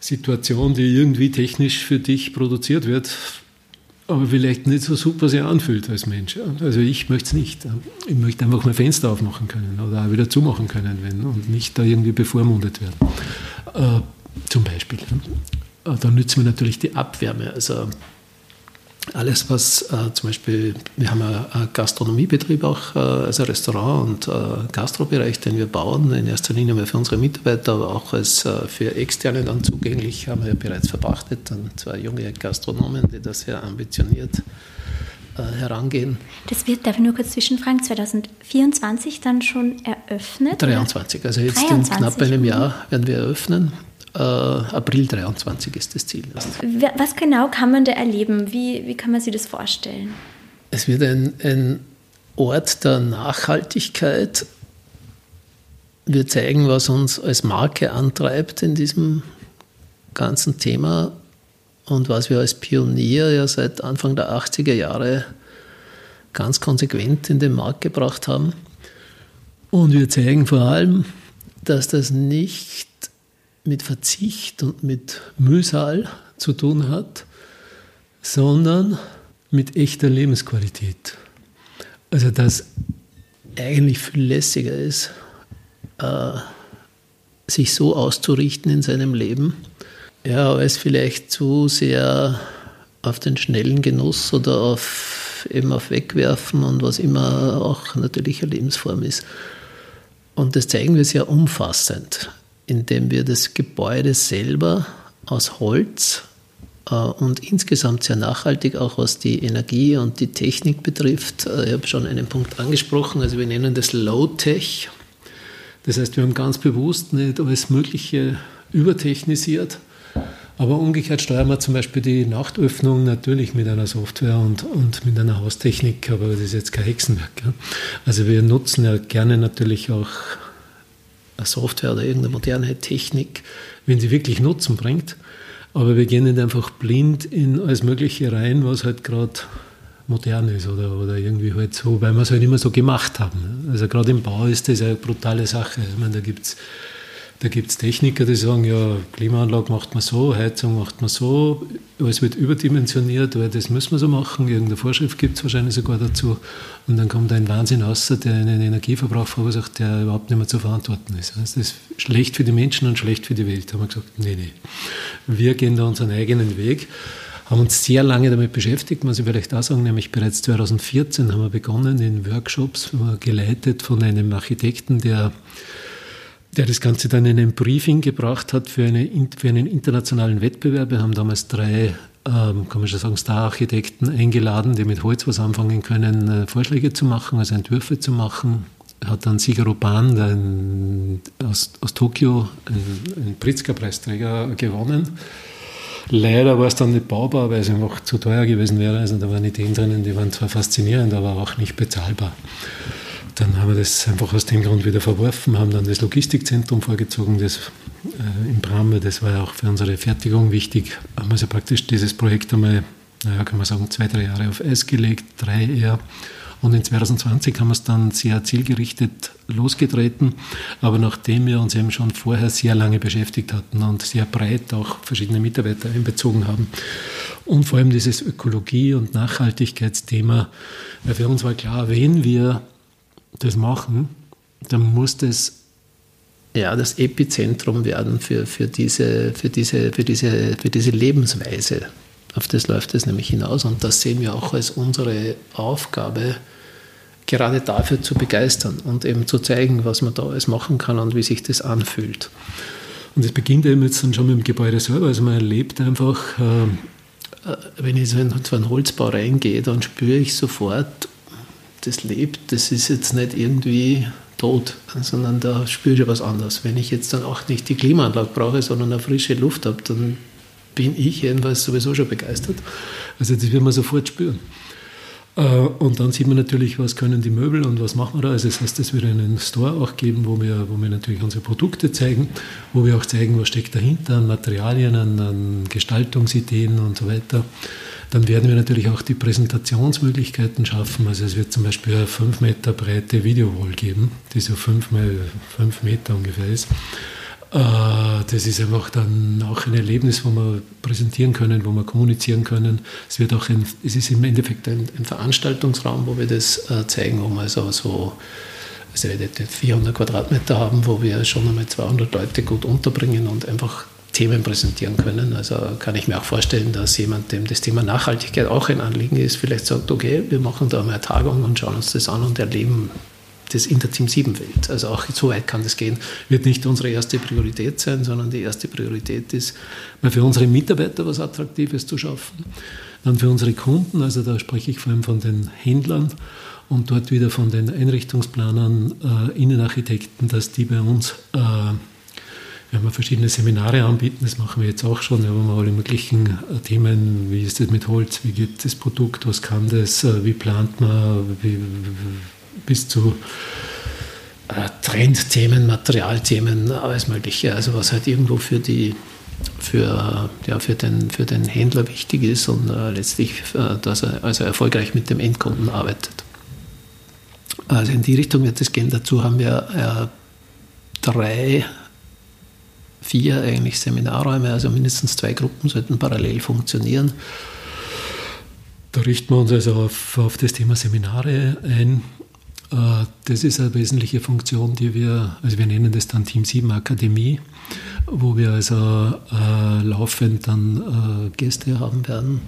Situation, die irgendwie technisch für dich produziert wird, aber vielleicht nicht so super sich anfühlt als Mensch. Also ich möchte es nicht. Ich möchte einfach mein Fenster aufmachen können oder auch wieder zumachen können wenn, und nicht da irgendwie bevormundet werden. Äh, zum Beispiel. Äh, da nützt mir natürlich die Abwärme. Also alles, was äh, zum Beispiel, wir haben einen Gastronomiebetrieb auch, äh, also Restaurant- und äh, Gastrobereich, den wir bauen, in erster Linie mal für unsere Mitarbeiter, aber auch als äh, für Externe dann zugänglich, haben wir bereits verpachtet. Dann zwei junge Gastronomen, die da sehr ambitioniert äh, herangehen. Das wird, darf ich nur kurz zwischenfragen, 2024 dann schon eröffnet? 23, also jetzt 23. in knapp einem Jahr werden wir eröffnen. Äh, April 23 ist das Ziel. Was genau kann man da erleben? Wie, wie kann man sich das vorstellen? Es wird ein, ein Ort der Nachhaltigkeit. Wir zeigen, was uns als Marke antreibt in diesem ganzen Thema und was wir als Pionier ja seit Anfang der 80er Jahre ganz konsequent in den Markt gebracht haben. Und wir zeigen vor allem, dass das nicht mit Verzicht und mit Mühsal zu tun hat, sondern mit echter Lebensqualität. Also dass eigentlich viel lässiger ist, äh, sich so auszurichten in seinem Leben, ja, als vielleicht zu sehr auf den schnellen Genuss oder auf eben auf Wegwerfen und was immer auch natürlich eine Lebensform ist. Und das zeigen wir sehr umfassend indem wir das Gebäude selber aus Holz äh, und insgesamt sehr nachhaltig, auch was die Energie und die Technik betrifft. Äh, ich habe schon einen Punkt angesprochen, also wir nennen das Low-Tech. Das heißt, wir haben ganz bewusst nicht alles Mögliche übertechnisiert, aber umgekehrt steuern wir zum Beispiel die Nachtöffnung natürlich mit einer Software und, und mit einer Haustechnik, aber das ist jetzt kein Hexenwerk. Also wir nutzen ja gerne natürlich auch eine Software oder irgendeine moderne Technik, wenn sie wirklich Nutzen bringt. Aber wir gehen nicht einfach blind in alles Mögliche rein, was halt gerade modern ist oder, oder irgendwie halt so, weil wir es halt immer so gemacht haben. Also gerade im Bau ist das eine brutale Sache. Ich meine, da gibt es da gibt es Techniker, die sagen, ja, Klimaanlage macht man so, Heizung macht man so, alles wird überdimensioniert, weil das müssen wir so machen, irgendeine Vorschrift gibt es wahrscheinlich sogar dazu. Und dann kommt ein Wahnsinn raus, der einen Energieverbrauch verursacht, der überhaupt nicht mehr zu verantworten ist. Das ist schlecht für die Menschen und schlecht für die Welt. Da haben wir gesagt, nee, nee, wir gehen da unseren eigenen Weg haben uns sehr lange damit beschäftigt, muss ich vielleicht auch sagen, nämlich bereits 2014 haben wir begonnen in Workshops, geleitet von einem Architekten, der der das Ganze dann in ein Briefing gebracht hat für, eine, für einen internationalen Wettbewerb. Wir haben damals drei, ähm, kann man schon sagen, Star-Architekten eingeladen, die mit Holz was anfangen können, äh, Vorschläge zu machen, also Entwürfe zu machen. Hat dann Shigeru Ban ein, aus, aus Tokio, einen Pritzker-Preisträger, gewonnen. Leider war es dann nicht baubar, weil es einfach zu teuer gewesen wäre. Also da waren Ideen drinnen, die waren zwar faszinierend, aber auch nicht bezahlbar. Dann haben wir das einfach aus dem Grund wieder verworfen, haben dann das Logistikzentrum vorgezogen, das äh, in Bram, das war ja auch für unsere Fertigung wichtig, haben wir also praktisch dieses Projekt einmal, naja, kann man sagen, zwei, drei Jahre auf Eis gelegt, drei eher. Und in 2020 haben wir es dann sehr zielgerichtet losgetreten. Aber nachdem wir uns eben schon vorher sehr lange beschäftigt hatten und sehr breit auch verschiedene Mitarbeiter einbezogen haben und vor allem dieses Ökologie- und Nachhaltigkeitsthema, weil für uns war klar, wenn wir das machen, dann muss das ja, das Epizentrum werden für, für, diese, für, diese, für, diese, für diese Lebensweise. Auf das läuft es nämlich hinaus und das sehen wir auch als unsere Aufgabe, gerade dafür zu begeistern und eben zu zeigen, was man da alles machen kann und wie sich das anfühlt. Und es beginnt eben jetzt dann schon mit dem Gebäude selber. Also man erlebt einfach, äh, äh wenn ich so in so einen Holzbau reingehe, dann spüre ich sofort, das lebt, das ist jetzt nicht irgendwie tot, sondern da spüre ich was anderes. Wenn ich jetzt dann auch nicht die Klimaanlage brauche, sondern eine frische Luft habe, dann bin ich jedenfalls sowieso schon begeistert. Also das wird man sofort spüren. Äh, und dann sieht man natürlich, was können die Möbel und was machen wir da. Also das heißt, es wird einen Store auch geben, wo wir, wo wir natürlich unsere Produkte zeigen, wo wir auch zeigen, was steckt dahinter an Materialien, an, an Gestaltungsideen und so weiter. Dann werden wir natürlich auch die Präsentationsmöglichkeiten schaffen. Also es wird zum Beispiel eine 5 Meter breite Videowall geben, die so 5 mal 5 Meter ungefähr ist. Äh, das ist einfach dann auch ein Erlebnis, wo wir präsentieren können, wo wir kommunizieren können. Es wird auch ein, es ist im Endeffekt ein, ein Veranstaltungsraum, wo wir das äh, zeigen, wo wir also so also 400 Quadratmeter haben, wo wir schon einmal 200 Leute gut unterbringen und einfach Themen präsentieren können. Also kann ich mir auch vorstellen, dass jemand, dem das Thema Nachhaltigkeit auch ein Anliegen ist, vielleicht sagt, okay, wir machen da mal eine Tagung und schauen uns das an und erleben das in der Team 7 Welt. Also auch so weit kann das gehen. Wird nicht unsere erste Priorität sein, sondern die erste Priorität ist, mal für unsere Mitarbeiter was Attraktives zu schaffen. Dann für unsere Kunden, also da spreche ich vor allem von den Händlern und dort wieder von den Einrichtungsplanern, äh, Innenarchitekten, dass die bei uns äh, wenn wir verschiedene Seminare anbieten, das machen wir jetzt auch schon, wo wir alle möglichen äh, Themen, wie ist das mit Holz, wie geht das Produkt, was kann das, äh, wie plant man, wie, bis zu äh, Trendthemen, Materialthemen, alles Mögliche, also was halt irgendwo für die für, ja, für, den, für den Händler wichtig ist und äh, letztlich, äh, dass er also erfolgreich mit dem Endkunden arbeitet. Also in die Richtung wird es gehen. Dazu haben wir äh, drei vier eigentlich Seminarräume, also mindestens zwei Gruppen sollten parallel funktionieren. Da richten wir uns also auf, auf das Thema Seminare ein. Äh, das ist eine wesentliche Funktion, die wir, also wir nennen das dann Team 7 Akademie, wo wir also äh, laufend dann äh, Gäste haben werden.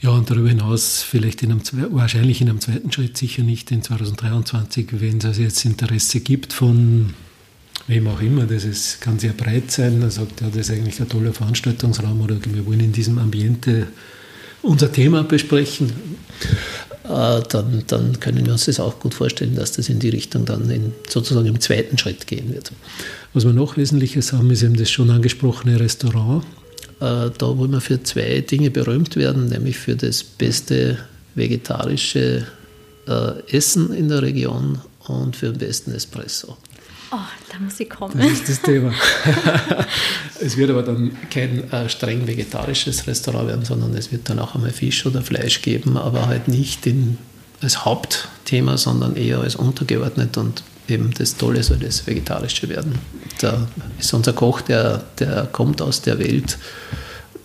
Ja, und darüber hinaus vielleicht in einem, wahrscheinlich in einem zweiten Schritt, sicher nicht in 2023, wenn es also jetzt Interesse gibt von wem auch immer, das ist, kann sehr breit sein. Er sagt, ja, das ist eigentlich ein toller Veranstaltungsraum oder wir wollen in diesem Ambiente unser Thema besprechen. Äh, dann, dann, können wir uns das auch gut vorstellen, dass das in die Richtung dann in, sozusagen im zweiten Schritt gehen wird. Was wir noch Wesentliches haben, ist eben das schon angesprochene Restaurant. Äh, da wollen wir für zwei Dinge berühmt werden, nämlich für das beste vegetarische äh, Essen in der Region und für den besten Espresso. Oh, da muss ich kommen. Das ist das Thema. es wird aber dann kein äh, streng vegetarisches Restaurant werden, sondern es wird dann auch einmal Fisch oder Fleisch geben, aber halt nicht in, als Hauptthema, sondern eher als untergeordnet und eben das Tolle soll das Vegetarische werden. Da ist unser Koch, der, der kommt aus der Welt,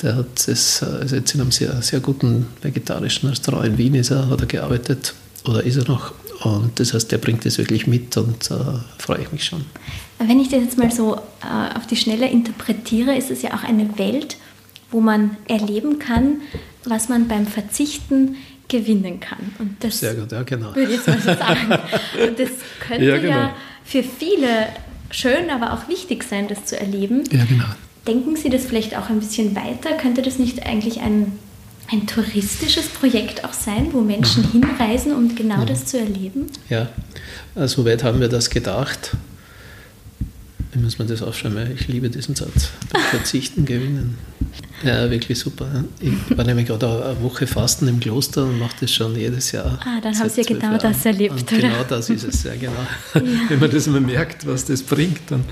der hat das, also jetzt in einem sehr, sehr guten vegetarischen Restaurant in Wien ist er, hat er gearbeitet oder ist er noch und das heißt, der bringt das wirklich mit und da äh, freue ich mich schon. Wenn ich das jetzt mal so äh, auf die Schnelle interpretiere, ist es ja auch eine Welt, wo man erleben kann, was man beim Verzichten gewinnen kann. Und das Sehr gut, ja, genau. Würde ich jetzt mal so sagen. Und das könnte ja, genau. ja für viele schön, aber auch wichtig sein, das zu erleben. Ja, genau. Denken Sie das vielleicht auch ein bisschen weiter? Könnte das nicht eigentlich ein ein touristisches Projekt auch sein, wo Menschen mhm. hinreisen, um genau mhm. das zu erleben? Ja, soweit haben wir das gedacht. Wie muss man das aufschreiben? Ich liebe diesen Satz. Verzichten, gewinnen. Ja, wirklich super. Ich war nämlich gerade eine Woche Fasten im Kloster und mache das schon jedes Jahr. Ah, dann haben Sie ja genau Jahren. das erlebt, und oder? Genau das ist es, ja genau. Ja. Wenn man das mal merkt, was das bringt, dann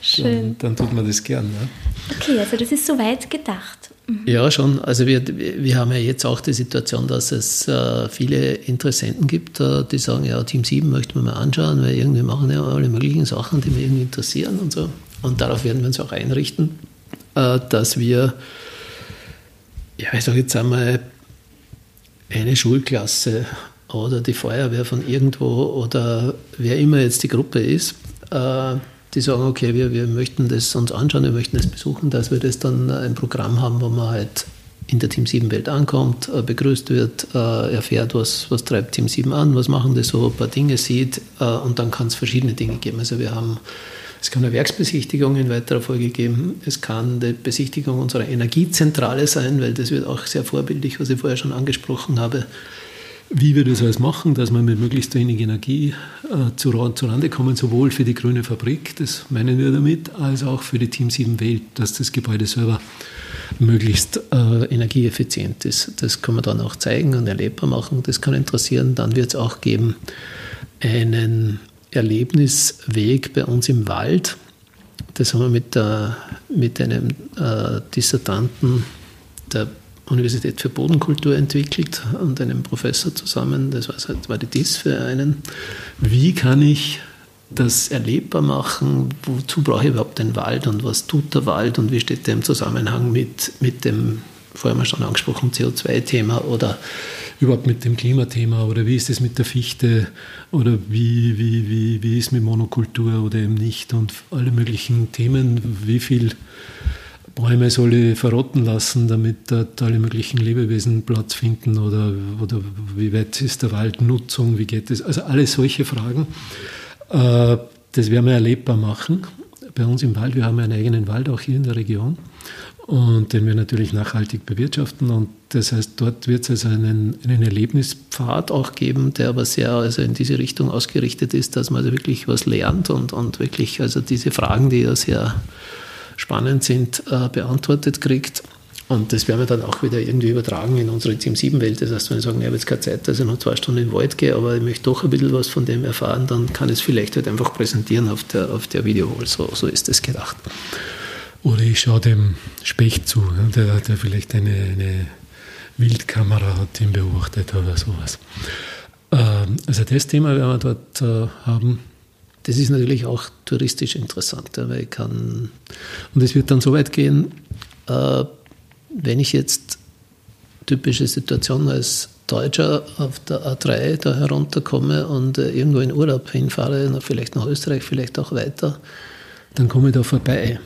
Schön. Dann, dann tut man das gern. Ne? Okay, also das ist soweit gedacht. Ja, schon. Also wir, wir haben ja jetzt auch die Situation, dass es äh, viele Interessenten gibt, äh, die sagen, ja, Team 7 möchten wir mal anschauen, weil irgendwie machen ja alle möglichen Sachen, die mich irgendwie interessieren und so. Und darauf werden wir uns auch einrichten, äh, dass wir, ja, ich sage jetzt einmal, eine Schulklasse oder die Feuerwehr von irgendwo oder wer immer jetzt die Gruppe ist, äh, die sagen, okay, wir, wir möchten das uns anschauen, wir möchten das besuchen, dass wir das dann ein Programm haben, wo man halt in der Team 7 Welt ankommt, äh, begrüßt wird, äh, erfährt, was, was treibt Team 7 an, was machen die so, ein paar Dinge sieht äh, und dann kann es verschiedene Dinge geben. Also wir haben, es kann eine Werksbesichtigung in weiterer Folge geben, es kann die Besichtigung unserer Energiezentrale sein, weil das wird auch sehr vorbildlich, was ich vorher schon angesprochen habe wie wir das alles machen, dass wir mit möglichst wenig Energie äh, zu, zurande kommen, sowohl für die grüne Fabrik, das meinen wir damit, als auch für die Team 7 Welt, dass das Gebäude selber möglichst äh, energieeffizient ist. Das kann man dann auch zeigen und erlebbar machen. Das kann interessieren. Dann wird es auch geben einen Erlebnisweg bei uns im Wald. Das haben wir mit, der, mit einem äh, Dissertanten der Universität für Bodenkultur entwickelt und einem Professor zusammen, das war, war die DIS für einen. Wie kann ich das erlebbar machen? Wozu brauche ich überhaupt den Wald und was tut der Wald und wie steht der im Zusammenhang mit, mit dem, vorher mal schon angesprochen, CO2-Thema oder überhaupt mit dem Klimathema oder wie ist es mit der Fichte oder wie, wie, wie, wie ist mit Monokultur oder eben nicht und alle möglichen Themen, wie viel Bäume soll ich verrotten lassen, damit dort alle möglichen Lebewesen Platz finden oder, oder wie weit ist der Waldnutzung, wie geht es? Also alle solche Fragen. Äh, das werden wir erlebbar machen. Bei uns im Wald, wir haben einen eigenen Wald auch hier in der Region und den wir natürlich nachhaltig bewirtschaften. Und das heißt, dort wird es also einen, einen Erlebnispfad auch geben, der aber sehr also in diese Richtung ausgerichtet ist, dass man also wirklich was lernt und, und wirklich also diese Fragen, die ja sehr spannend sind, äh, beantwortet kriegt. Und das werden wir dann auch wieder irgendwie übertragen in unsere Team 7 Welt. Das heißt, wenn ich sage, ich habe jetzt keine Zeit, dass ich noch zwei Stunden in den Wald gehe, aber ich möchte doch ein bisschen was von dem erfahren, dann kann ich es vielleicht halt einfach präsentieren auf der, auf der Videowall. So, so ist das gedacht. Oder ich schaue dem Specht zu, der, der vielleicht eine, eine Wildkamera hat, den beobachtet oder sowas. Ähm, also das Thema werden wir dort äh, haben. Das ist natürlich auch touristisch interessant, weil ich kann, und es wird dann so weit gehen, äh, wenn ich jetzt typische Situation als Deutscher auf der A3 da herunterkomme und äh, irgendwo in Urlaub hinfahre, vielleicht nach Österreich, vielleicht auch weiter, dann komme ich da vorbei.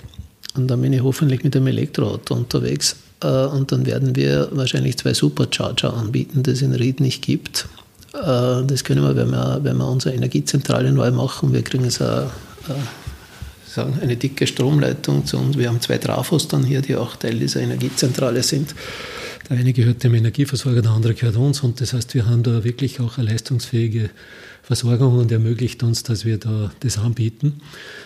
Und dann bin ich hoffentlich mit dem Elektroauto unterwegs. Äh, und dann werden wir wahrscheinlich zwei Supercharger anbieten, das es in Ried nicht gibt. Äh, das können wir, wenn wir, wenn wir unsere Energiezentrale neu machen. Wir kriegen so eine, äh, eine dicke Stromleitung zu uns. Wir haben zwei Trafos dann hier, die auch Teil dieser Energiezentrale sind. Der eine gehört dem Energieversorger, der andere gehört uns. Und das heißt, wir haben da wirklich auch eine leistungsfähige Versorgung und ermöglicht uns, dass wir da das anbieten.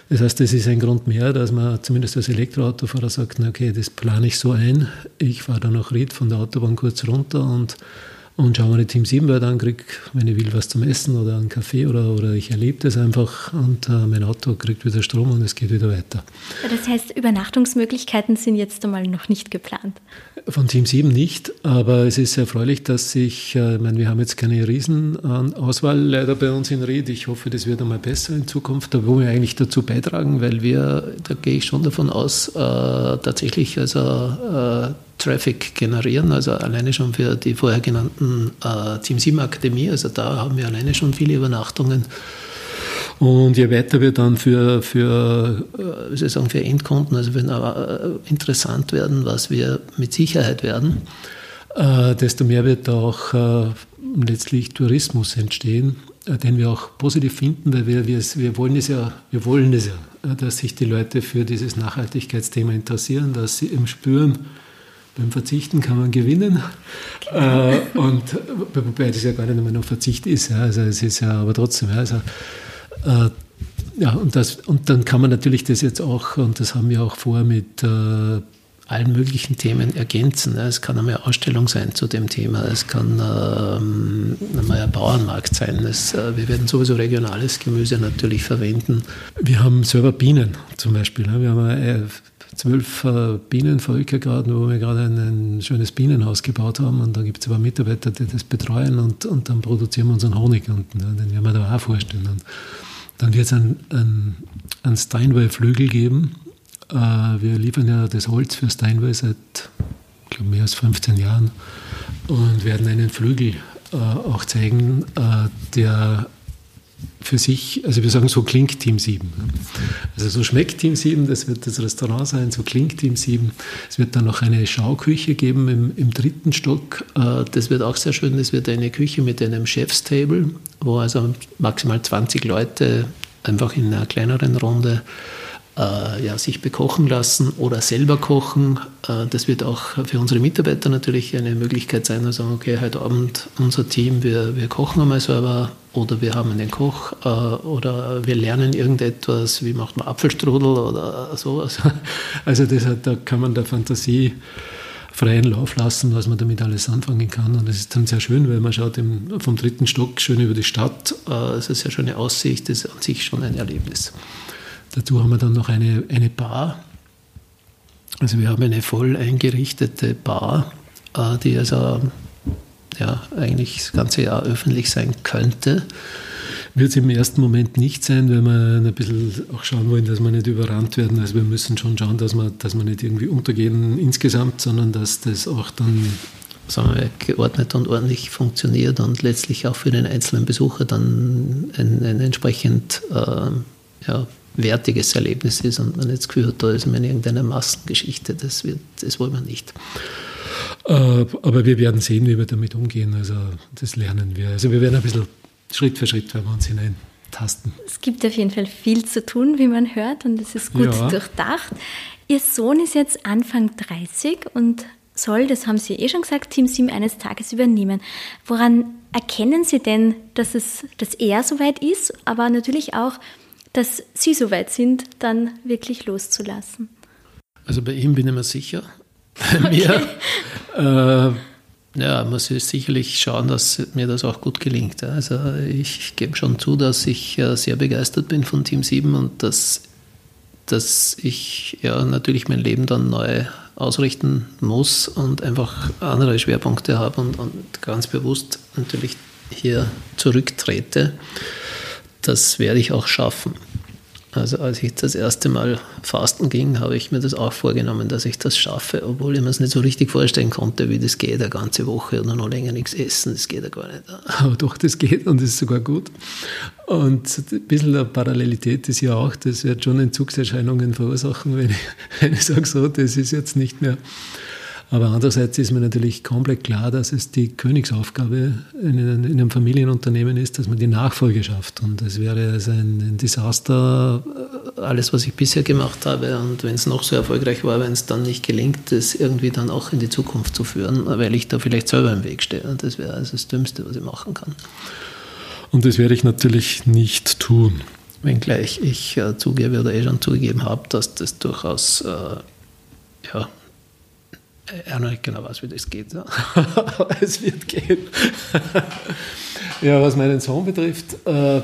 Das heißt, das ist ein Grund mehr, dass man zumindest als Elektroautofahrer sagt, okay, das plane ich so ein. Ich fahre dann nach Ried von der Autobahn kurz runter und und schaue mir die Team 7 Welt an, kriege, wenn ich will, was zum Essen oder einen Kaffee oder, oder ich erlebe das einfach und äh, mein Auto kriegt wieder Strom und es geht wieder weiter. Das heißt, Übernachtungsmöglichkeiten sind jetzt einmal noch nicht geplant? Von Team 7 nicht, aber es ist sehr erfreulich, dass ich, äh, ich meine, wir haben jetzt keine Riesenauswahl leider bei uns in Ried. Ich hoffe, das wird einmal besser in Zukunft. Da wollen wir eigentlich dazu beitragen, weil wir, da gehe ich schon davon aus, äh, tatsächlich also äh, Traffic generieren, also alleine schon für die vorher genannten äh, Team 7 Akademie, also da haben wir alleine schon viele Übernachtungen. Und je weiter wir dann für, für, äh, wie sagen, für Endkunden, also wenn äh, interessant werden, was wir mit Sicherheit werden, äh, desto mehr wird auch äh, letztlich Tourismus entstehen, äh, den wir auch positiv finden, weil wir, wir, wir wollen es ja, wir wollen es ja, dass sich die Leute für dieses Nachhaltigkeitsthema interessieren, dass sie eben spüren, beim Verzichten kann man gewinnen. Äh, und wobei das ja gar nicht mehr nur Verzicht ist. Ja, also es ist ja aber trotzdem. Ja, also, äh, ja und, das, und dann kann man natürlich das jetzt auch, und das haben wir auch vor mit äh, allen möglichen Themen ergänzen. Es kann einmal eine Ausstellung sein zu dem Thema, es kann ähm, einmal ein Bauernmarkt sein. Es, äh, wir werden sowieso regionales Gemüse natürlich verwenden. Wir haben selber Bienen zum Beispiel. Ne? Wir haben äh, zwölf äh, Bienenvölker gerade, wo wir gerade ein, ein, schönes Bienenhaus gebaut haben und da gibt es aber Mitarbeiter, die das betreuen und, und dann produzieren wir unseren Honig und ne? den werden wir da auch vorstellen. Und dann wird es einen, einen, einen Steinway-Flügel geben, äh, wir liefern ja das Holz für Steinway seit glaub, mehr als 15 Jahren und werden einen Flügel äh, auch zeigen, äh, der für sich, also wir sagen, so klingt Team 7. Also so schmeckt Team 7, das wird das Restaurant sein, so klingt Team 7. Es wird dann noch eine Schauküche geben im, im dritten Stock. Das wird auch sehr schön, das wird eine Küche mit einem Chefstable, wo also maximal 20 Leute einfach in einer kleineren Runde äh, ja, sich bekochen lassen oder selber kochen. Äh, das wird auch für unsere Mitarbeiter natürlich eine Möglichkeit sein, zu sagen, okay, heute Abend unser Team, wir, wir kochen einmal selber oder wir haben einen Koch äh, oder wir lernen irgendetwas, wie macht man Apfelstrudel oder sowas. Also das, da kann man der Fantasie freien Lauf lassen, was man damit alles anfangen kann. Und das ist dann sehr schön, weil man schaut vom dritten Stock schön über die Stadt. Es ist eine sehr schöne Aussicht, das ist an sich schon ein Erlebnis. Dazu haben wir dann noch eine, eine Bar. Also wir haben eine voll eingerichtete Bar, äh, die also ja, eigentlich das ganze Jahr öffentlich sein könnte. Wird es im ersten Moment nicht sein, weil wir ein bisschen auch schauen wollen, dass wir nicht überrannt werden. Also wir müssen schon schauen, dass wir, dass wir nicht irgendwie untergehen insgesamt, sondern dass das auch dann sagen wir, geordnet und ordentlich funktioniert und letztlich auch für den einzelnen Besucher dann ein, ein entsprechend äh, ja, wertiges Erlebnis ist und man jetzt gehört, da ist man in irgendeiner Massengeschichte. Das, wird, das wollen wir nicht. Äh, aber wir werden sehen, wie wir damit umgehen. Also das lernen wir. Also wir werden ein bisschen Schritt für Schritt werden wir uns hineintasten. Es gibt auf jeden Fall viel zu tun, wie man hört, und es ist gut ja. durchdacht. Ihr Sohn ist jetzt Anfang 30 und soll, das haben Sie eh schon gesagt, Team 7 eines Tages übernehmen. Woran erkennen Sie denn, dass, es, dass er soweit ist, aber natürlich auch, dass Sie soweit sind, dann wirklich loszulassen? Also bei ihm bin ich mir sicher. Bei mir äh, ja, muss ich sicherlich schauen, dass mir das auch gut gelingt. Also ich gebe schon zu, dass ich äh, sehr begeistert bin von Team 7 und dass, dass ich ja natürlich mein Leben dann neu ausrichten muss und einfach andere Schwerpunkte habe und, und ganz bewusst natürlich hier zurücktrete. Das werde ich auch schaffen. Also als ich das erste Mal fasten ging, habe ich mir das auch vorgenommen, dass ich das schaffe, obwohl ich mir es nicht so richtig vorstellen konnte, wie das geht, eine ganze Woche oder noch länger nichts essen, das geht ja gar nicht. Aber doch, das geht und das ist sogar gut. Und ein bisschen eine Parallelität ist ja auch, das wird schon Entzugserscheinungen verursachen, wenn ich, wenn ich sage, so, das ist jetzt nicht mehr aber andererseits ist mir natürlich komplett klar, dass es die Königsaufgabe in, in einem Familienunternehmen ist, dass man die Nachfolge schafft. Und es wäre also ein, ein Desaster, alles, was ich bisher gemacht habe. Und wenn es noch so erfolgreich war, wenn es dann nicht gelingt, das irgendwie dann auch in die Zukunft zu führen, weil ich da vielleicht selber im Weg stehe. Und das wäre also das Dümmste, was ich machen kann. Und das werde ich natürlich nicht tun. Wenngleich ich äh, zugebe oder eh schon zugegeben habe, dass das durchaus äh, ja, er noch nicht genau weiß, wie das geht. Ja. es wird gehen. ja, was meinen Sohn betrifft, äh,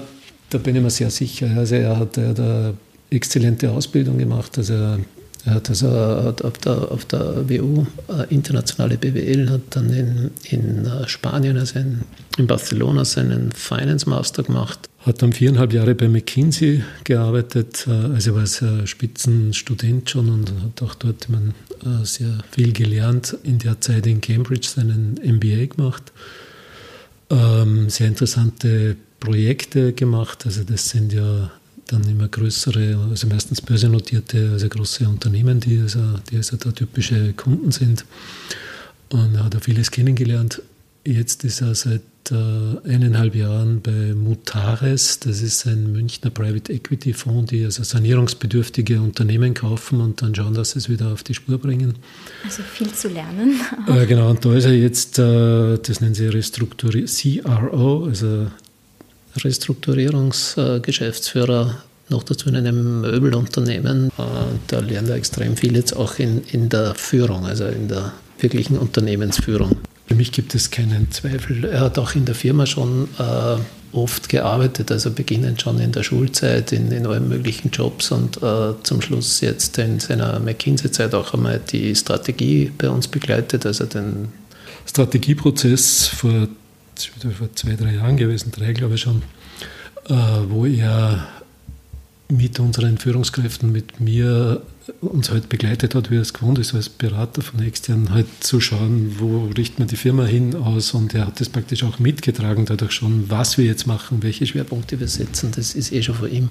da bin ich mir sehr sicher. Also er hat, hat eine exzellente Ausbildung gemacht. Also er, hat also auf, der, auf der WU äh, internationale BWL, hat dann in, in äh, Spanien, also in, in Barcelona, seinen Finance Master gemacht hat dann viereinhalb Jahre bei McKinsey gearbeitet, äh, also war sehr Spitzenstudent schon und hat auch dort man, äh, sehr viel gelernt. In der Zeit in Cambridge seinen MBA gemacht. Ähm, sehr interessante Projekte gemacht. Also das sind ja dann immer größere, also meistens börsennotierte, also große Unternehmen, die also, die also da typische Kunden sind. Und er hat auch vieles kennengelernt. Jetzt ist er seit äh, eineinhalb Jahren bei Mutares. Das ist ein Münchner Private Equity Fonds, die also sanierungsbedürftige Unternehmen kaufen und dann schauen, dass sie es wieder auf die Spur bringen. Also viel zu lernen. Äh, genau, und da ist er jetzt, äh, das nennen sie Restrukturi CRO, also Restrukturierungsgeschäftsführer noch dazu in einem Möbelunternehmen. Äh, da lernt er extrem viel jetzt auch in, in der Führung, also in der wirklichen Unternehmensführung. Für mich gibt es keinen Zweifel. Er hat auch in der Firma schon äh, oft gearbeitet, also beginnend schon in der Schulzeit, in, in allen möglichen Jobs und äh, zum Schluss jetzt in seiner McKinsey-Zeit auch einmal die Strategie bei uns begleitet, also den Strategieprozess vor, vor zwei, drei Jahren gewesen, drei glaube ich schon, äh, wo er mit unseren Führungskräften, mit mir uns halt begleitet hat, wie er es gewohnt ist, als Berater von externen, halt zu schauen, wo richtet man die Firma hin aus. Und er hat das praktisch auch mitgetragen, dadurch schon, was wir jetzt machen, welche Schwerpunkte wir setzen. Das ist eh schon von ihm.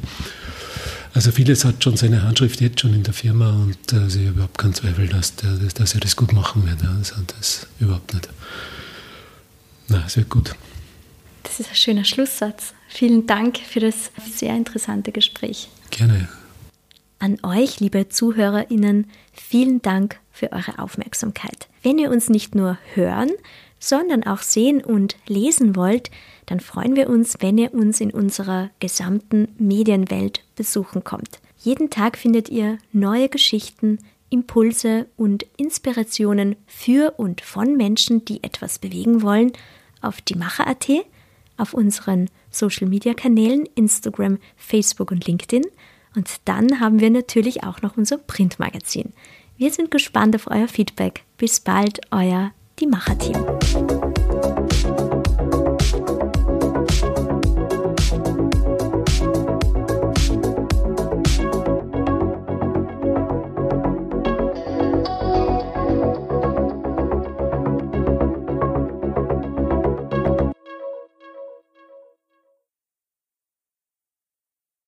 Also vieles hat schon seine Handschrift jetzt schon in der Firma und äh, ich habe überhaupt keinen Zweifel, dass, der, dass er das gut machen wird. Also das überhaupt nicht. Na, wird gut. Das ist ein schöner Schlusssatz. Vielen Dank für das sehr interessante Gespräch. Gerne. An euch, liebe ZuhörerInnen, vielen Dank für eure Aufmerksamkeit. Wenn ihr uns nicht nur hören, sondern auch sehen und lesen wollt, dann freuen wir uns, wenn ihr uns in unserer gesamten Medienwelt besuchen kommt. Jeden Tag findet ihr neue Geschichten, Impulse und Inspirationen für und von Menschen, die etwas bewegen wollen, auf die Macher.at, auf unseren Social Media Kanälen Instagram, Facebook und LinkedIn – und dann haben wir natürlich auch noch unser Printmagazin. Wir sind gespannt auf euer Feedback. Bis bald, euer Die Macher-Team.